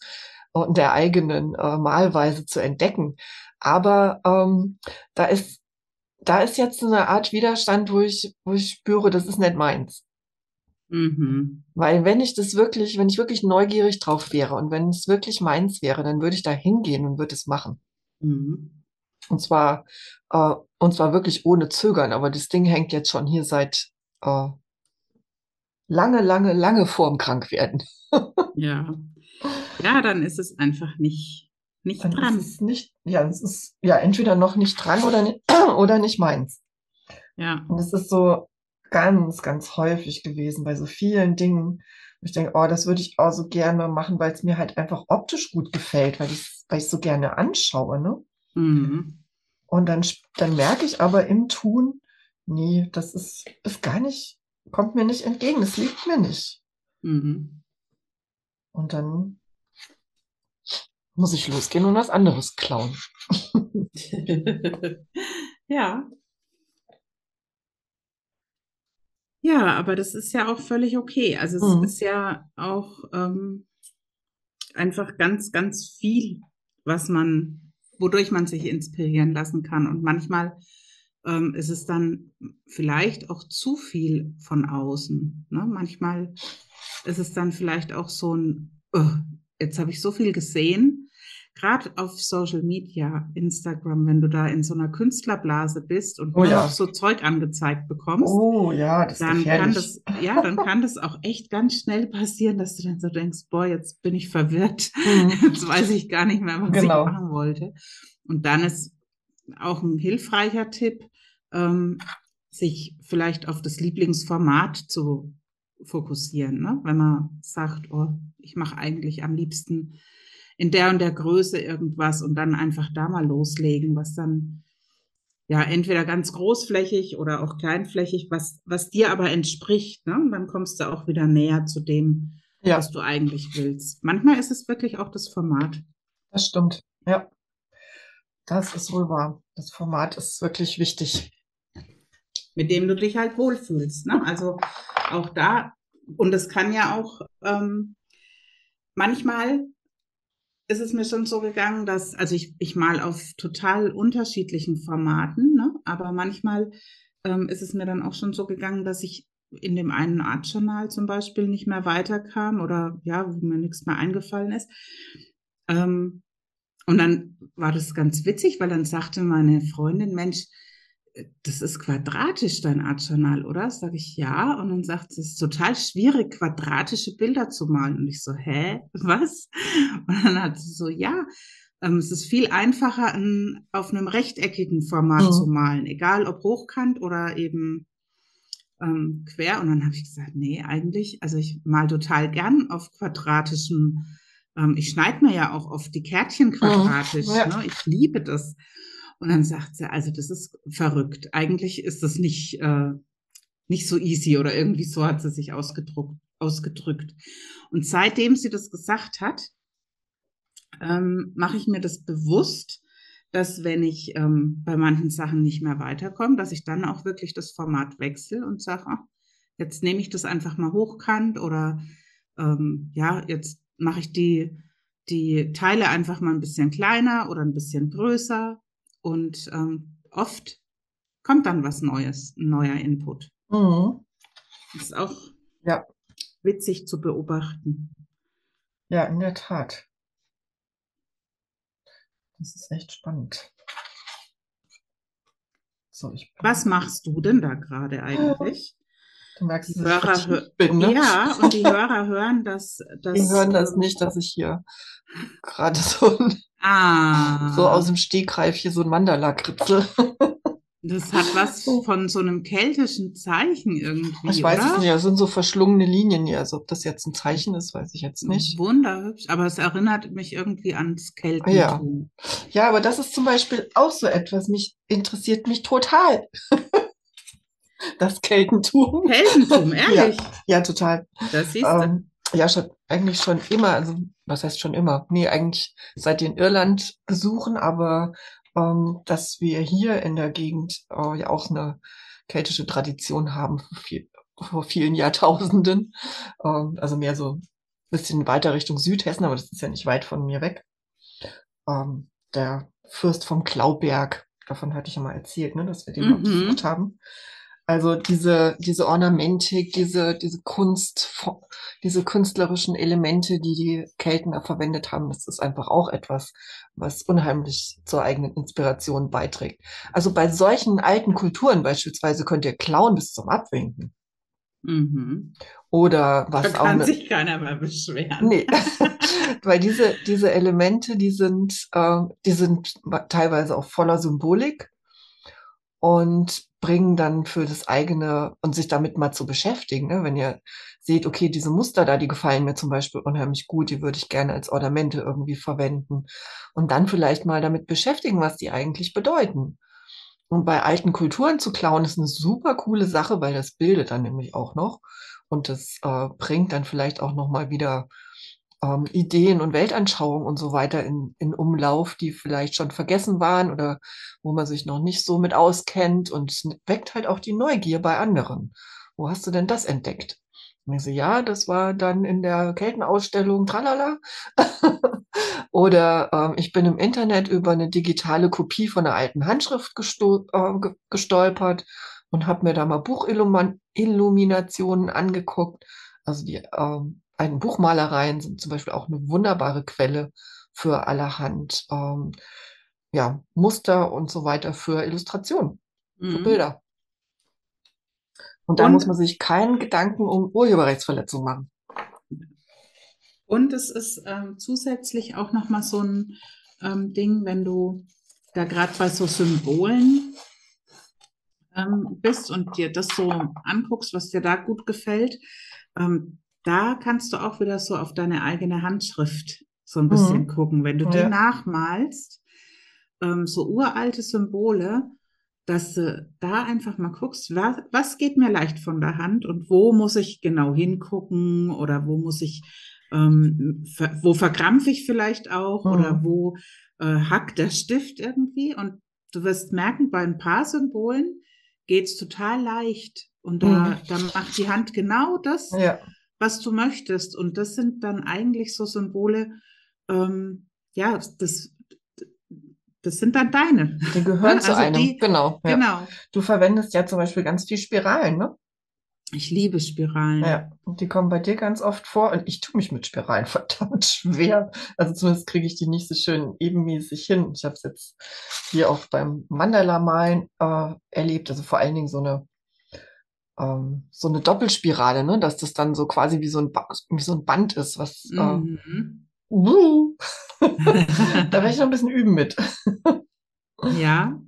und der eigenen äh, Malweise zu entdecken. Aber ähm, da ist, da ist jetzt eine Art Widerstand, wo ich, wo ich spüre, das ist nicht meins. mhm. Weil wenn ich das wirklich, wenn ich wirklich neugierig drauf wäre und wenn es wirklich meins wäre, dann würde ich da hingehen und würde es machen. Mhm. Und zwar, äh, und zwar wirklich ohne Zögern. Aber das Ding hängt jetzt schon hier seit äh, lange, lange, lange vorm Krankwerden. Ja. Ja, dann ist es einfach nicht, nicht Dann dran. ist es nicht, ja, es ist ja entweder noch nicht dran oder, ni- oder nicht meins. Ja. Und es ist so ganz, ganz häufig gewesen bei so vielen Dingen. Ich denke, oh, das würde ich auch so gerne machen, weil es mir halt einfach optisch gut gefällt, weil ich weil ich so gerne anschaue, ne? Mhm. Und dann, dann merke ich aber im Tun, nee, das ist, ist gar nicht, kommt mir nicht entgegen, es liegt mir nicht. Mhm. Und dann muss ich losgehen und was anderes klauen. ja. Ja, aber das ist ja auch völlig okay. Also es Mhm. ist ja auch ähm, einfach ganz, ganz viel, was man, wodurch man sich inspirieren lassen kann. Und manchmal ähm, ist es dann vielleicht auch zu viel von außen. Ne? Manchmal ist es dann vielleicht auch so ein, "Oh, jetzt habe ich so viel gesehen. Gerade auf Social Media, Instagram, wenn du da in so einer Künstlerblase bist und Oh ja. so Zeug angezeigt bekommst, Oh ja, dann kann das, ja, dann kann das auch echt ganz schnell passieren, dass du dann so denkst, boah, jetzt bin ich verwirrt. Mhm. Jetzt weiß ich gar nicht mehr, was Genau. ich machen wollte. Und dann ist auch ein hilfreicher Tipp, ähm, sich vielleicht auf das Lieblingsformat zu fokussieren. Ne? Wenn man sagt, oh, ich mache eigentlich am liebsten in der und der Größe irgendwas und dann einfach da mal loslegen, was dann ja entweder ganz großflächig oder auch kleinflächig, was, was dir aber entspricht. Ne? Und dann kommst du auch wieder näher zu dem, Ja, was du eigentlich willst. Manchmal ist es wirklich auch das Format. das stimmt. Ja, das ist wohl wahr. Das Format ist wirklich wichtig. mit dem du dich halt wohlfühlst. Ne? Also auch da, und es kann ja auch, ähm, manchmal ist es mir schon so gegangen, dass, also ich, ich mal auf total unterschiedlichen Formaten, ne? aber manchmal ähm, ist es mir dann auch schon so gegangen, dass ich in dem einen Art-Journal zum Beispiel nicht mehr weiterkam oder ja, wo mir nichts mehr eingefallen ist. Ähm, und dann war das ganz witzig, weil dann sagte meine Freundin, Mensch, das ist quadratisch, dein Art-Journal, oder? Sag ich, ja. Und dann sagt sie, es ist total schwierig, quadratische Bilder zu malen. Und ich so, hä, was? Und dann hat sie so, ja, ähm, es ist viel einfacher, in, auf einem rechteckigen Format Mhm. zu malen, egal ob hochkant oder eben ähm, quer. Und dann habe ich gesagt, nee, eigentlich, also ich mal total gern auf quadratischem. Ähm, ich schneide mir ja auch oft die Kärtchen quadratisch. ja. Ne? Ich liebe das. Und dann sagt sie, also das ist verrückt. Eigentlich ist das nicht, äh, nicht so easy oder irgendwie so hat sie sich ausgedruckt, ausgedrückt. Und seitdem sie das gesagt hat, ähm, mache ich mir das bewusst, dass wenn ich ähm, bei manchen Sachen nicht mehr weiterkomme, dass ich dann auch wirklich das Format wechsle und sage, ach, jetzt nehme ich das einfach mal hochkant oder ähm, ja, jetzt mache ich die, die Teile einfach mal ein bisschen kleiner oder ein bisschen größer und ähm, oft kommt dann was Neues, ein neuer Input. Mhm. Das ist auch Ja. witzig zu beobachten. Ja, in der Tat. Das ist echt spannend. So, Was machst du denn da gerade eigentlich? du merkst, Die dass ich Hörer vertieft bin, ne? Ja, und die Hörer hören das. das Die hören das ähm, nicht, dass ich hier gerade so, ein- Ah, so aus dem Stegreif hier so ein Mandala kritzel. das hat was von so einem keltischen Zeichen irgendwie, Ich weiß oder? es nicht, das sind so verschlungene Linien hier. Also ob das jetzt ein Zeichen ist, weiß ich jetzt nicht. Wunderhübsch, aber es erinnert mich irgendwie ans Ja. Keltentum. Ja, aber das ist zum Beispiel auch so etwas, mich interessiert mich total. Das Keltentum. Keltentum, ehrlich? Ja, total. Das siehst du. Ähm, ja, schon, eigentlich schon immer, also was heißt schon immer? Nee, eigentlich seit den Irland-Besuchen, aber ähm, dass wir hier in der Gegend äh, ja auch eine keltische Tradition haben vor, viel, vor vielen Jahrtausenden. Ähm, also mehr so ein bisschen weiter Richtung Südhessen, aber das ist ja nicht weit von mir weg. Ähm, der Fürst vom Klauberg, davon hatte ich ja mal erzählt, ne, dass wir den Mhm. besucht haben. Also diese, diese Ornamentik, diese, diese Kunst, diese künstlerischen Elemente, die die Kelten da verwendet haben, das ist einfach auch etwas, was unheimlich zur eigenen Inspiration beiträgt. Also bei solchen alten Kulturen beispielsweise könnt ihr klauen bis zum Abwinken. Mhm. Oder Da was auch kann ne, sich keiner mehr beschweren. Nee, weil diese, diese Elemente, die sind, äh, die sind teilweise auch voller Symbolik und bringen dann für das eigene und sich damit mal zu beschäftigen, ne? Wenn ihr seht, okay, diese Muster da, die gefallen mir zum Beispiel unheimlich gut, die würde ich gerne als Ornamente irgendwie verwenden und dann vielleicht mal damit beschäftigen, was die eigentlich bedeuten. Und bei alten Kulturen zu klauen ist eine super coole Sache, weil das bildet dann nämlich auch noch und das äh, bringt dann vielleicht auch noch mal wieder ähm, Ideen und Weltanschauungen und so weiter in, in Umlauf, die vielleicht schon vergessen waren oder wo man sich noch nicht so mit auskennt und weckt halt auch die Neugier bei anderen. Wo hast du denn das entdeckt? Und ich so, ja, das war dann in der Keltenausstellung, tralala. Oder ähm, ich bin im Internet über eine digitale Kopie von einer alten Handschrift gesto äh, ge- gestolpert und habe mir da mal Buchilluminationen angeguckt. Also die ähm, alten Buchmalereien sind zum Beispiel auch eine wunderbare Quelle für allerhand ähm, ja, Muster und so weiter für Illustrationen, für Mhm. Bilder. Und da muss man sich keinen Gedanken um Urheberrechtsverletzung machen. und es ist ähm, zusätzlich auch nochmal so ein ähm, Ding, wenn du da gerade bei so Symbolen ähm, bist und dir das so anguckst, was dir da gut gefällt, ähm, da kannst du auch wieder so auf deine eigene Handschrift so ein bisschen Mhm. gucken. Wenn du die Ja. nachmalst, ähm, so uralte Symbole, dass du da einfach mal guckst, was, was geht mir leicht von der Hand und wo muss ich genau hingucken oder wo muss ich, ähm, ver, wo verkrampfe ich vielleicht auch oder Mhm. wo äh, hackt der Stift irgendwie und du wirst merken, bei ein paar Symbolen geht's total leicht und da, Mhm. da macht die Hand genau das, Ja. Was du möchtest und das sind dann eigentlich so Symbole, ähm, ja, das, das sind dann deine. Die gehören Ne? zu Also einem. die, Genau, ja. genau. Du verwendest ja zum Beispiel ganz viel Spiralen, ne? Ich liebe Spiralen. Ja, und die kommen bei dir ganz oft vor und ich tue mich mit Spiralen verdammt schwer. Also zumindest kriege ich die nicht so schön ebenmäßig hin. Ich habe es jetzt hier auch beim Mandala-Malen äh, erlebt, also vor allen Dingen so eine ähm, so eine Doppelspirale, ne? Dass das dann so quasi wie so ein, ba wie so ein Band ist, was äh, Mhm. uh, da werde ich noch ein bisschen üben mit. Ja,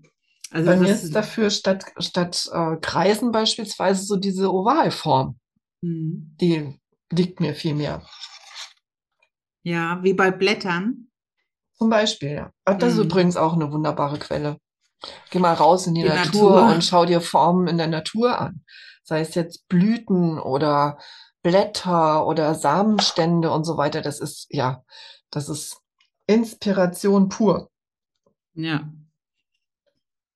also Bei mir ist dafür statt, statt äh, Kreisen beispielsweise so diese Ovalform. Mhm. Die liegt mir viel mehr. ja, wie bei Blättern. Zum Beispiel, ja. Das ist Mhm. übrigens auch eine wunderbare Quelle. Geh mal raus in die Die Natur Natur. und schau dir Formen in der Natur an. Sei es jetzt Blüten oder Blätter oder Samenstände und so weiter. Das ist, ja, das ist Inspiration pur. Ja.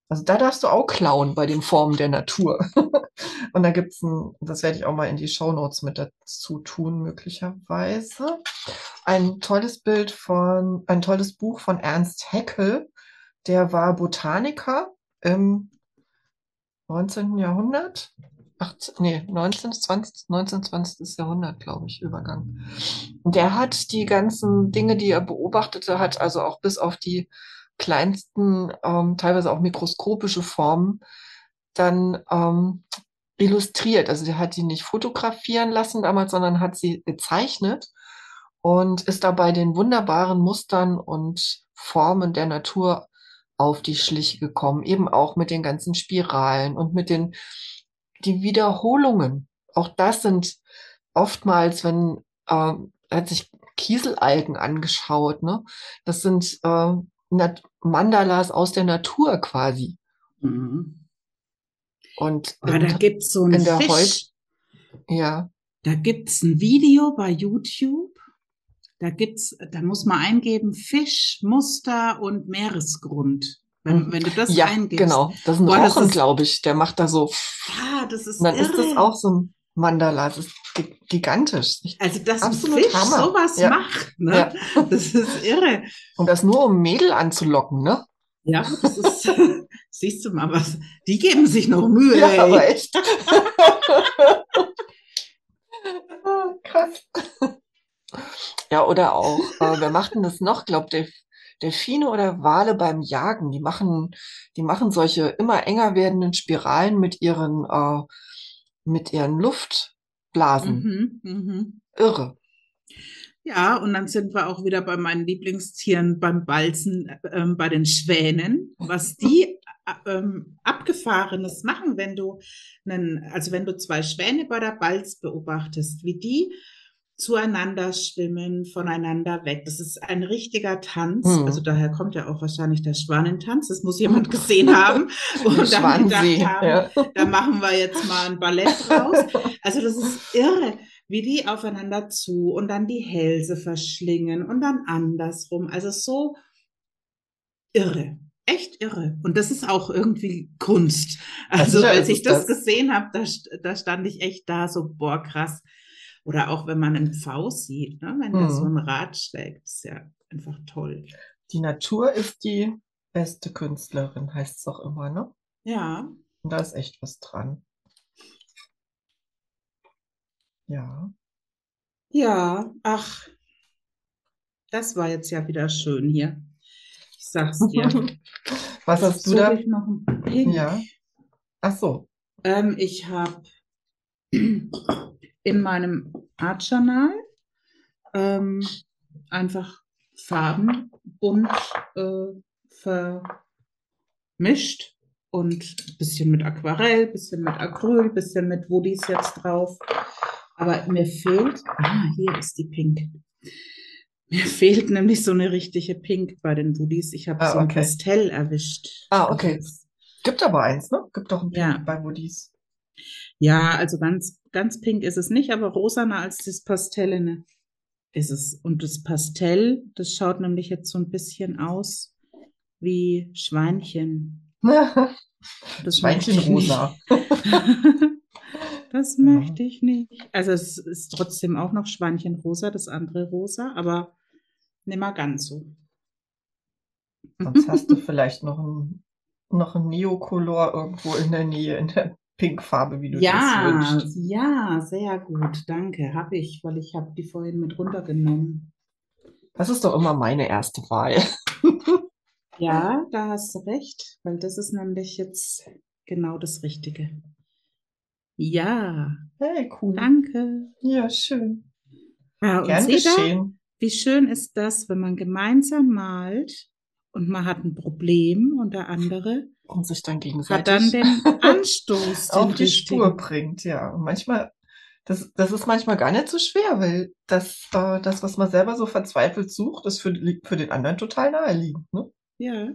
Also da darfst du auch klauen bei den Formen der Natur. Und da gibt's ein, das werde ich auch mal in die Shownotes mit dazu tun, möglicherweise. Ein tolles Bild von, ein tolles Buch von Ernst Haeckel. Der war Botaniker im 19. Jahrhundert. 18, nee, 19. 20, 19. 20. Jahrhundert, glaube ich, Übergang. Und der hat die ganzen Dinge, die er beobachtete, hat also auch bis auf die kleinsten, ähm, teilweise auch mikroskopische Formen, dann ähm, illustriert. Also der hat die nicht fotografieren lassen damals, sondern hat sie gezeichnet und ist dabei den wunderbaren Mustern und Formen der Natur auf die Schliche gekommen, eben auch mit den ganzen Spiralen und mit den die Wiederholungen. Auch das sind oftmals, wenn er hat sich Kieselalgen angeschaut, ne? Das sind Nat Mandalas aus der Natur quasi. Mhm. Und da in, gibt's so einen in der Fisch. Heut, ja, Da gibt's ein Video bei YouTube. Da gibt's, da muss man eingeben Fisch, Muster und Meeresgrund. Wenn, Mhm. wenn du das ja, eingibst. genau. Das ist ein Boah, Rochen, glaube ich. Der macht da so. Ja, das ist dann ist das irre. auch so ein Mandala. Das ist gi- gigantisch. Also, dass Absolut Fisch Hammer. sowas Ja. macht, ne? Ja. Das ist irre. und das nur, um Mädel anzulocken, ne? Ja, das ist, siehst du mal was. Die geben sich noch Mühe, Ja, ey. aber echt. Krass. Ja, oder auch, äh, wer macht denn das noch? Glaubt der Delfine oder Wale beim Jagen, die machen, die machen solche immer enger werdenden Spiralen mit ihren, äh, mit ihren Luftblasen. Mhm, mhm. Irre. Ja, und dann sind wir auch wieder bei meinen Lieblingstieren beim Balzen, ähm, bei den Schwänen, was die äh, ähm, abgefahrenes machen, wenn du einen, also wenn du zwei Schwäne bei der Balz beobachtest, wie die zueinander schwimmen, voneinander weg. Das ist ein richtiger Tanz. Hm. Also daher kommt ja auch wahrscheinlich der Schwanentanz. Das muss jemand gesehen haben und dann gedacht haben, ja. da machen wir jetzt mal ein Ballett draus. Also das ist irre, wie die aufeinander zu und dann die Hälse verschlingen und dann andersrum. Also so irre. Echt irre. Und das ist auch irgendwie Kunst. Also sicher als ich das, das. gesehen habe, da, da stand ich echt da so, boah, krass. Oder auch wenn man einen Pfau sieht, ne? wenn der Hm. so ein Rad schlägt, ist ja einfach toll. Die Natur ist die beste Künstlerin, heißt es doch immer, ne? Ja, Und da ist echt was dran. Ja. ja, ach, das war jetzt ja wieder schön hier. Ich sag's dir. Was hast du da? ich noch ein Pink? Ja. Ach so. Ähm, ich habe in meinem Art Journal ähm, einfach Farben bunt äh, vermischt und ein bisschen mit Aquarell, bisschen mit Acryl, bisschen mit Woodies jetzt drauf. Aber mir fehlt, ah, hier ist die Pink. Mir fehlt nämlich so eine richtige Pink bei den Woodies. Ich habe Ah, so ein okay. Pastell erwischt. Ah, okay. Gibt aber eins, ne? Gibt doch ein Pink Ja. bei Woodies. Ja, also ganz, ganz pink ist es nicht, aber rosaner als das Pastellene ist es. Und das Pastell, das schaut nämlich jetzt so ein bisschen aus wie Schweinchen. Das nicht. Schweinchenrosa. Das Ja. möchte ich nicht. Also es ist trotzdem auch noch Schweinchenrosa, das andere rosa, aber nicht mal ganz so. Sonst hast du vielleicht noch ein, noch ein Neocolor irgendwo in der Nähe, in der Pinkfarbe, wie du dir das Ja, wünschst. ja, sehr gut. Danke, habe ich, weil ich habe die vorhin mit runtergenommen. Das ist doch immer meine erste Wahl. Ja, da hast du recht, weil das ist nämlich jetzt genau das Richtige. Ja, Hey, cool. danke. Ja, schön. Ja, und Gern geschehen. wie schön ist das, wenn man gemeinsam malt und man hat ein Problem und der andere Und sich dann hat gegenseitig dann den Anstoß, auf die richtigen. Spur bringt, ja. Und manchmal, das, das ist manchmal gar nicht so schwer, weil das, äh, das, was man selber so verzweifelt sucht, ist für, für den anderen total naheliegend, ne? Ja.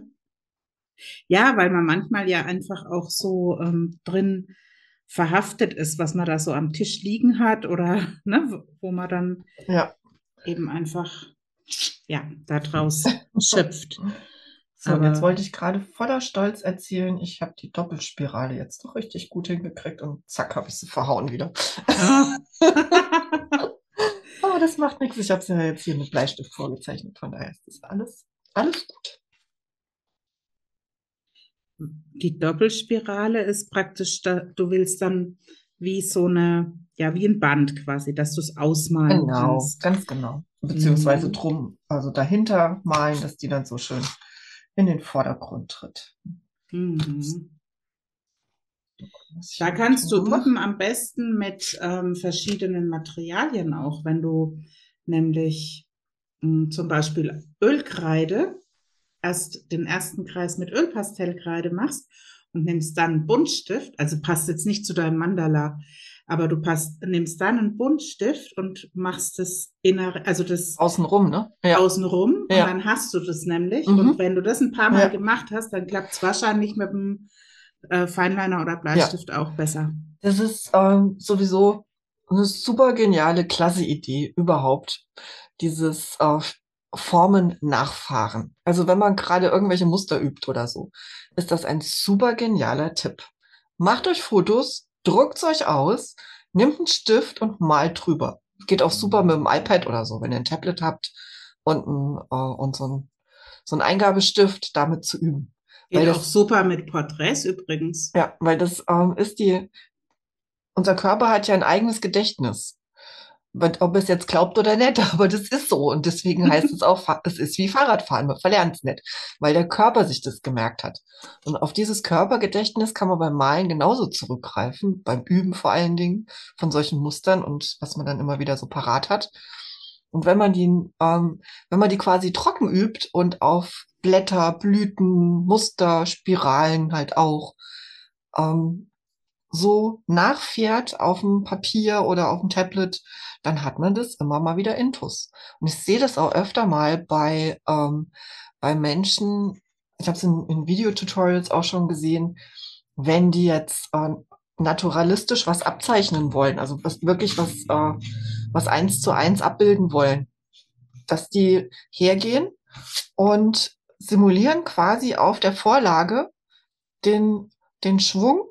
Ja, weil man manchmal ja einfach auch so ähm, drin verhaftet ist, was man da so am Tisch liegen hat oder ne, wo- wo man dann Ja. eben einfach ja daraus schöpft. So, und jetzt Aber- wollte ich gerade voller Stolz erzählen, ich habe die Doppelspirale jetzt doch richtig gut hingekriegt und zack, habe ich sie verhauen wieder. Ah. Aber das macht nichts. Ich habe sie ja jetzt hier mit Bleistift vorgezeichnet, von daher ist das alles, alles gut. Die Doppelspirale ist praktisch, da, du willst dann wie so eine, ja, wie ein Band quasi, dass du es ausmalen Genau, kannst. ganz genau. Beziehungsweise Mhm. drum, also dahinter malen, dass die dann so schön in den Vordergrund tritt. Mhm. Da kannst du üben am besten mit ähm, verschiedenen Materialien auch, wenn du nämlich mh, zum Beispiel Ölkreide erst den ersten Kreis mit Ölpastellkreide machst und nimmst dann Buntstift, also passt jetzt nicht zu deinem Mandala, aber du passt, nimmst dann einen Buntstift und machst das innere, also das Außenrum, ne? Ja. außenrum Ja. und dann hast du das nämlich. Mhm. Und wenn du das ein paar Mal Ja. gemacht hast, dann klappt es wahrscheinlich mit dem äh, Feinliner oder Bleistift auch besser. Das ist ähm, sowieso eine super geniale, klasse Idee überhaupt. Dieses äh, Formen nachfahren. Also wenn man gerade irgendwelche Muster übt oder so, ist das ein super genialer Tipp. Macht euch Fotos, druckt's euch aus, nehmt einen Stift und malt drüber. Geht auch super mit dem iPad oder so, wenn ihr ein Tablet habt und, ein, äh, und so ein, so ein Eingabestift damit zu üben. Geht Weil auch das- super mit Porträts übrigens. Ja, weil das ähm, ist die, unser Körper hat ja ein eigenes Gedächtnis. Ob es jetzt glaubt oder nicht, aber das ist so. Und deswegen heißt es auch, es ist wie Fahrradfahren, man verlernt es nicht, weil der Körper sich das gemerkt hat. Und auf dieses Körpergedächtnis kann man beim Malen genauso zurückgreifen, beim Üben vor allen Dingen von solchen Mustern und was man dann immer wieder so parat hat. Und wenn man die, ähm, wenn man die quasi trocken übt und auf Blätter, Blüten, Muster, Spiralen halt auch, ähm, so nachfährt auf dem Papier oder auf dem Tablet, dann hat man das immer mal wieder intus. Und ich sehe das auch öfter mal bei, ähm, bei Menschen, ich habe es in, in Videotutorials auch schon gesehen, wenn die jetzt äh, naturalistisch was abzeichnen wollen, also was wirklich was, äh, was eins zu eins abbilden wollen, dass die hergehen und simulieren quasi auf der Vorlage den, den Schwung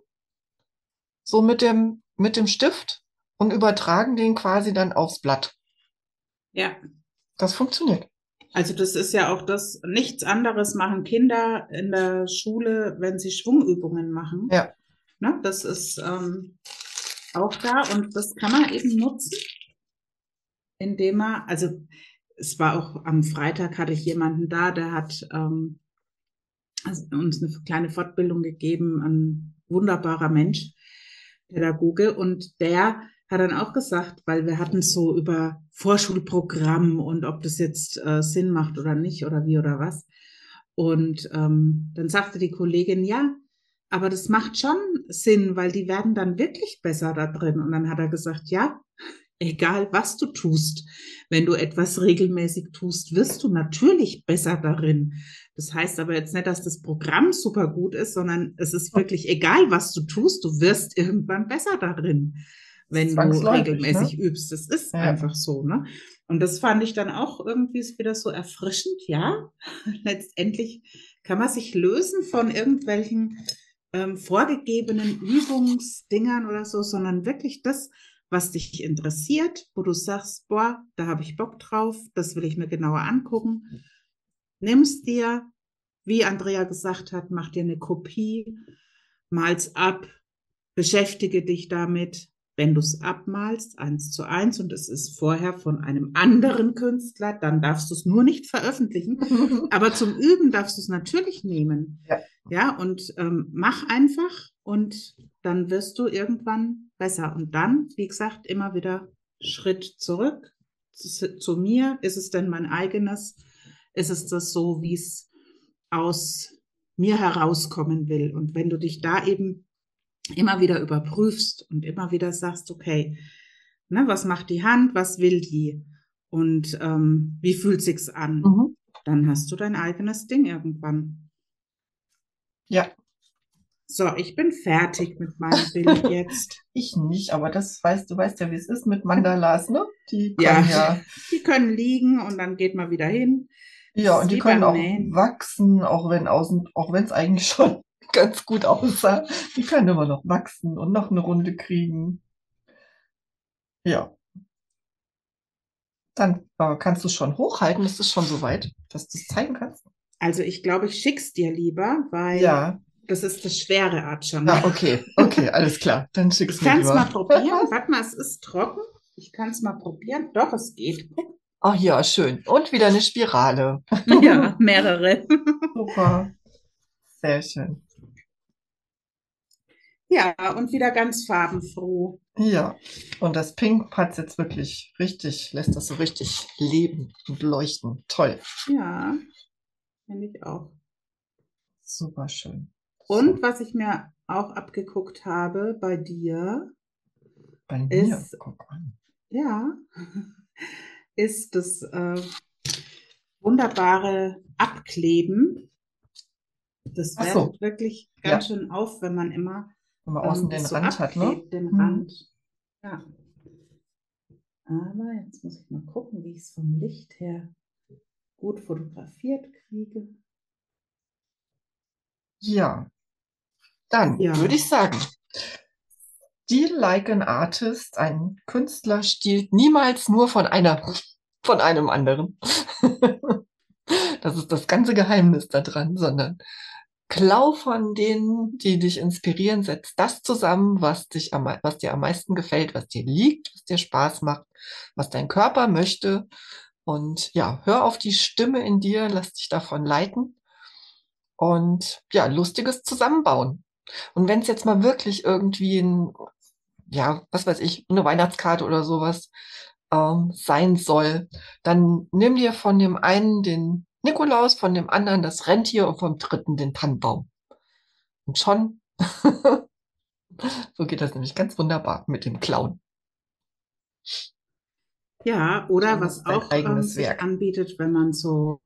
so mit dem, mit dem Stift und übertragen den quasi dann aufs Blatt. Ja. Das funktioniert. Also das ist ja auch das, nichts anderes machen Kinder in der Schule, wenn sie Schwungübungen machen. Ja. Ne, das ist ähm, auch da und das kann man eben nutzen, indem man, also es war auch am Freitag hatte ich jemanden da, der hat ähm, also uns eine kleine Fortbildung gegeben, ein wunderbarer Mensch, Pädagoge und der hat dann auch gesagt, weil wir hatten so über Vorschulprogramm und ob das jetzt äh, Sinn macht oder nicht oder wie oder was. Und ähm, dann sagte die Kollegin, ja, aber das macht schon Sinn, weil die werden dann wirklich besser da drin. Und dann hat er gesagt, ja, egal was du tust, wenn du etwas regelmäßig tust, wirst du natürlich besser darin. Das heißt aber jetzt nicht, dass das Programm super gut ist, sondern es ist wirklich egal, was du tust, du wirst irgendwann besser darin, wenn du regelmäßig ne? übst. Das ist ja. einfach so, ne? Und das fand ich dann auch irgendwie wieder so erfrischend, ja. Letztendlich kann man sich lösen von irgendwelchen ähm, vorgegebenen Übungsdingern oder so, sondern wirklich das, was dich interessiert, wo du sagst, boah, da habe ich Bock drauf, das will ich mir genauer angucken. Nimm's dir, wie Andrea gesagt hat, mach dir eine Kopie, mal's ab, beschäftige dich damit. Wenn du es abmalst, eins zu eins, und es ist vorher von einem anderen Künstler, dann darfst du es nur nicht veröffentlichen. Aber zum Üben darfst du es natürlich nehmen. Ja, ja und ähm, mach einfach und dann wirst du irgendwann besser. Und dann, wie gesagt, immer wieder Schritt zurück zu, zu mir. Ist es denn mein eigenes? Ist es das so, wie es aus mir herauskommen will? Und wenn du dich da eben immer wieder überprüfst und immer wieder sagst, okay, ne, was macht die Hand, was will die und ähm, wie fühlt sich's an, mhm. dann hast du dein eigenes Ding irgendwann. Ja, so, ich bin fertig mit meinem Bild jetzt. ich nicht, aber das weißt du, weißt ja, wie es ist mit Mandalas, ne? Die können ja, ja. Die können liegen und dann geht man wieder hin. Ja, und die können auch Nähen. wachsen, auch wenn außen, auch wenn es eigentlich schon ganz gut aussah. Die können immer noch wachsen und noch eine Runde kriegen. Ja. Dann äh, kannst du es schon hochhalten. Ist es schon so weit, dass du es zeigen kannst? Also ich glaube, ich schick's dir lieber, weil ja. Das ist das schwere Art schon. Ah, okay, okay, alles klar. Dann schickst du mir Ich kann es mal probieren. Warte mal, es ist trocken. Ich kann es mal probieren. Doch, es geht. Ach ja, schön. Und wieder eine Spirale. Ja, mehrere. Super. Sehr schön. Ja, und wieder ganz farbenfroh. Ja, und das Pink hat jetzt wirklich richtig, lässt das so richtig leben und leuchten. Toll. Ja, finde ich auch. Super schön. Und was ich mir auch abgeguckt habe bei dir, bei mir, ist, ja, ist das äh, wunderbare Abkleben. Das fällt so. wirklich ganz ja. schön auf, wenn man immer wenn man außen ähm, den so Rand hat, ne? Den hm. Rand. Ja. Aber jetzt muss ich mal gucken, wie ich es vom Licht her gut fotografiert kriege. Ja, dann ja. würde ich sagen, Stil like an artist, ein Künstler stiehlt niemals nur von einer, von einem anderen. das ist das ganze Geheimnis daran, sondern Klau von denen, die dich inspirieren, setz das zusammen, was dich am, was dir am meisten gefällt, was dir liegt, was dir Spaß macht, was dein Körper möchte. Und ja, hör auf die Stimme in dir, lass dich davon leiten und ja, lustiges zusammenbauen. Und wenn es jetzt mal wirklich irgendwie ein, ja, was weiß ich, eine Weihnachtskarte oder sowas ähm, sein soll, dann nimm dir von dem einen den Nikolaus, von dem anderen das Rentier und vom dritten den Tannenbaum. Und schon, so geht das nämlich ganz wunderbar mit dem Clown. Ja, oder was auch ähm, eigenes sich Werk. anbietet, wenn man so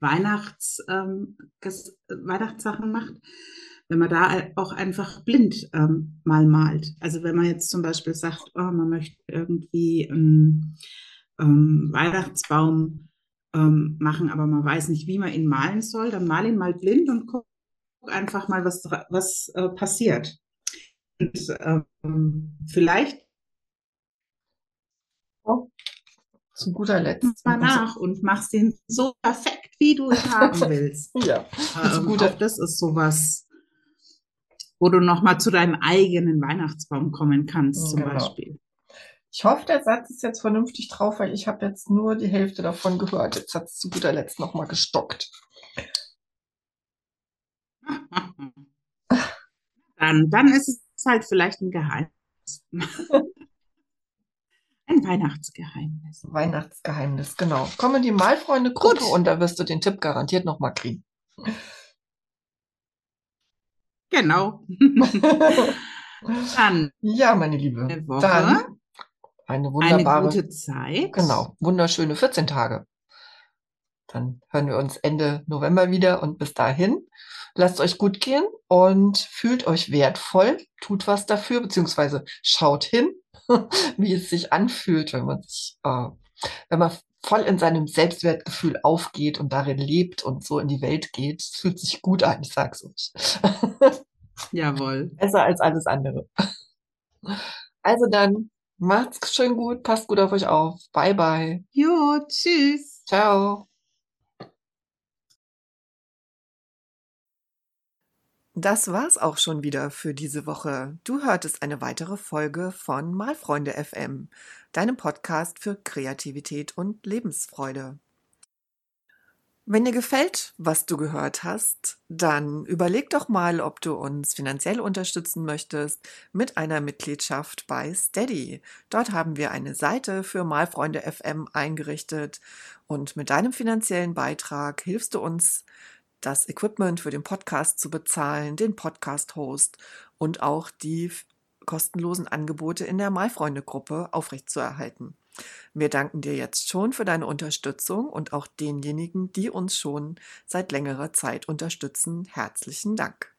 Weihnachts, ähm, Weihnachtssachen macht, wenn man da auch einfach blind ähm, mal malt. Also wenn man jetzt zum Beispiel sagt, oh, man möchte irgendwie einen ähm, Weihnachtsbaum ähm, machen, aber man weiß nicht, wie man ihn malen soll, dann mal ihn mal blind und guck einfach mal, was, was äh, passiert. Und ähm, vielleicht Zu guter Letzt. mal nach und machst ihn so perfekt, wie du ihn haben willst. Ja, zu Ähm, guter, auch das ist sowas, wo du nochmal zu deinem eigenen Weihnachtsbaum kommen kannst, zum Genau. Beispiel. Ich hoffe, der Satz ist jetzt vernünftig drauf, weil ich habe jetzt nur die Hälfte davon gehört. Jetzt hat es zu guter Letzt nochmal gestockt. Dann, dann ist es halt vielleicht ein Geheimnis. Ein Weihnachtsgeheimnis. Weihnachtsgeheimnis, genau. Komm in die Malfreunde-Gruppe und da wirst du den Tipp garantiert nochmal kriegen. Genau. Dann ja, meine Liebe. eine Woche, Dann eine eine wunderbare, gute Zeit. genau, wunderschöne 14 Tage. Dann hören wir uns Ende November wieder und bis dahin lasst euch gut gehen und fühlt euch wertvoll, tut was dafür, beziehungsweise schaut hin, wie es sich anfühlt, wenn man sich, äh, wenn man voll in seinem Selbstwertgefühl aufgeht und darin lebt und so in die Welt geht. Es fühlt sich gut an, ich sag's euch. Jawohl. Besser als alles andere. Also dann, macht's schön gut, passt gut auf euch auf. Bye bye. Jo, tschüss. Ciao. Das war's auch schon wieder für diese Woche. Du hörtest eine weitere Folge von Malfreunde FM, deinem Podcast für Kreativität und Lebensfreude. Wenn dir gefällt, was du gehört hast, dann überleg doch mal, ob du uns finanziell unterstützen möchtest mit einer Mitgliedschaft bei Steady. Dort haben wir eine Seite für Malfreunde FM eingerichtet und mit deinem finanziellen Beitrag hilfst du uns, das Equipment für den Podcast zu bezahlen, den Podcast-Host und auch die kostenlosen Angebote in der Malfreunde-Gruppe aufrechtzuerhalten. Wir danken dir jetzt schon für deine Unterstützung und auch denjenigen, die uns schon seit längerer Zeit unterstützen. Herzlichen Dank.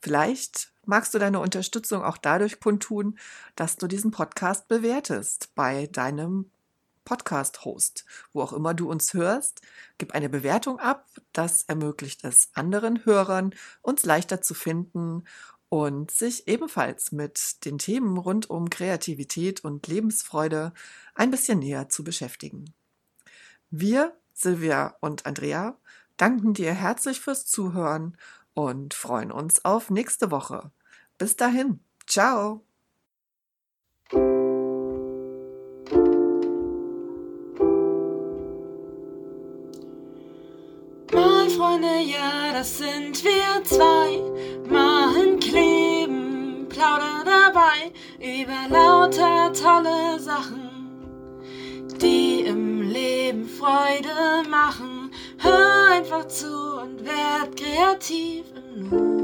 Vielleicht magst du deine Unterstützung auch dadurch kundtun, dass du diesen Podcast bewertest bei deinem Podcast-Host, wo auch immer du uns hörst. Gib eine Bewertung ab. Das ermöglicht es anderen Hörern, uns leichter zu finden und sich ebenfalls mit den Themen rund um Kreativität und Lebensfreude ein bisschen näher zu beschäftigen. Wir, Silvia und Andrea, danken dir herzlich fürs Zuhören und freuen uns auf nächste Woche. Bis dahin, ciao! Mal Freunde, ja, das sind wir zwei. Malen, kleben, plaudern dabei über lauter tolle Sachen, die im Leben Freude machen. Hör einfach zu und werd kreativ im Nu.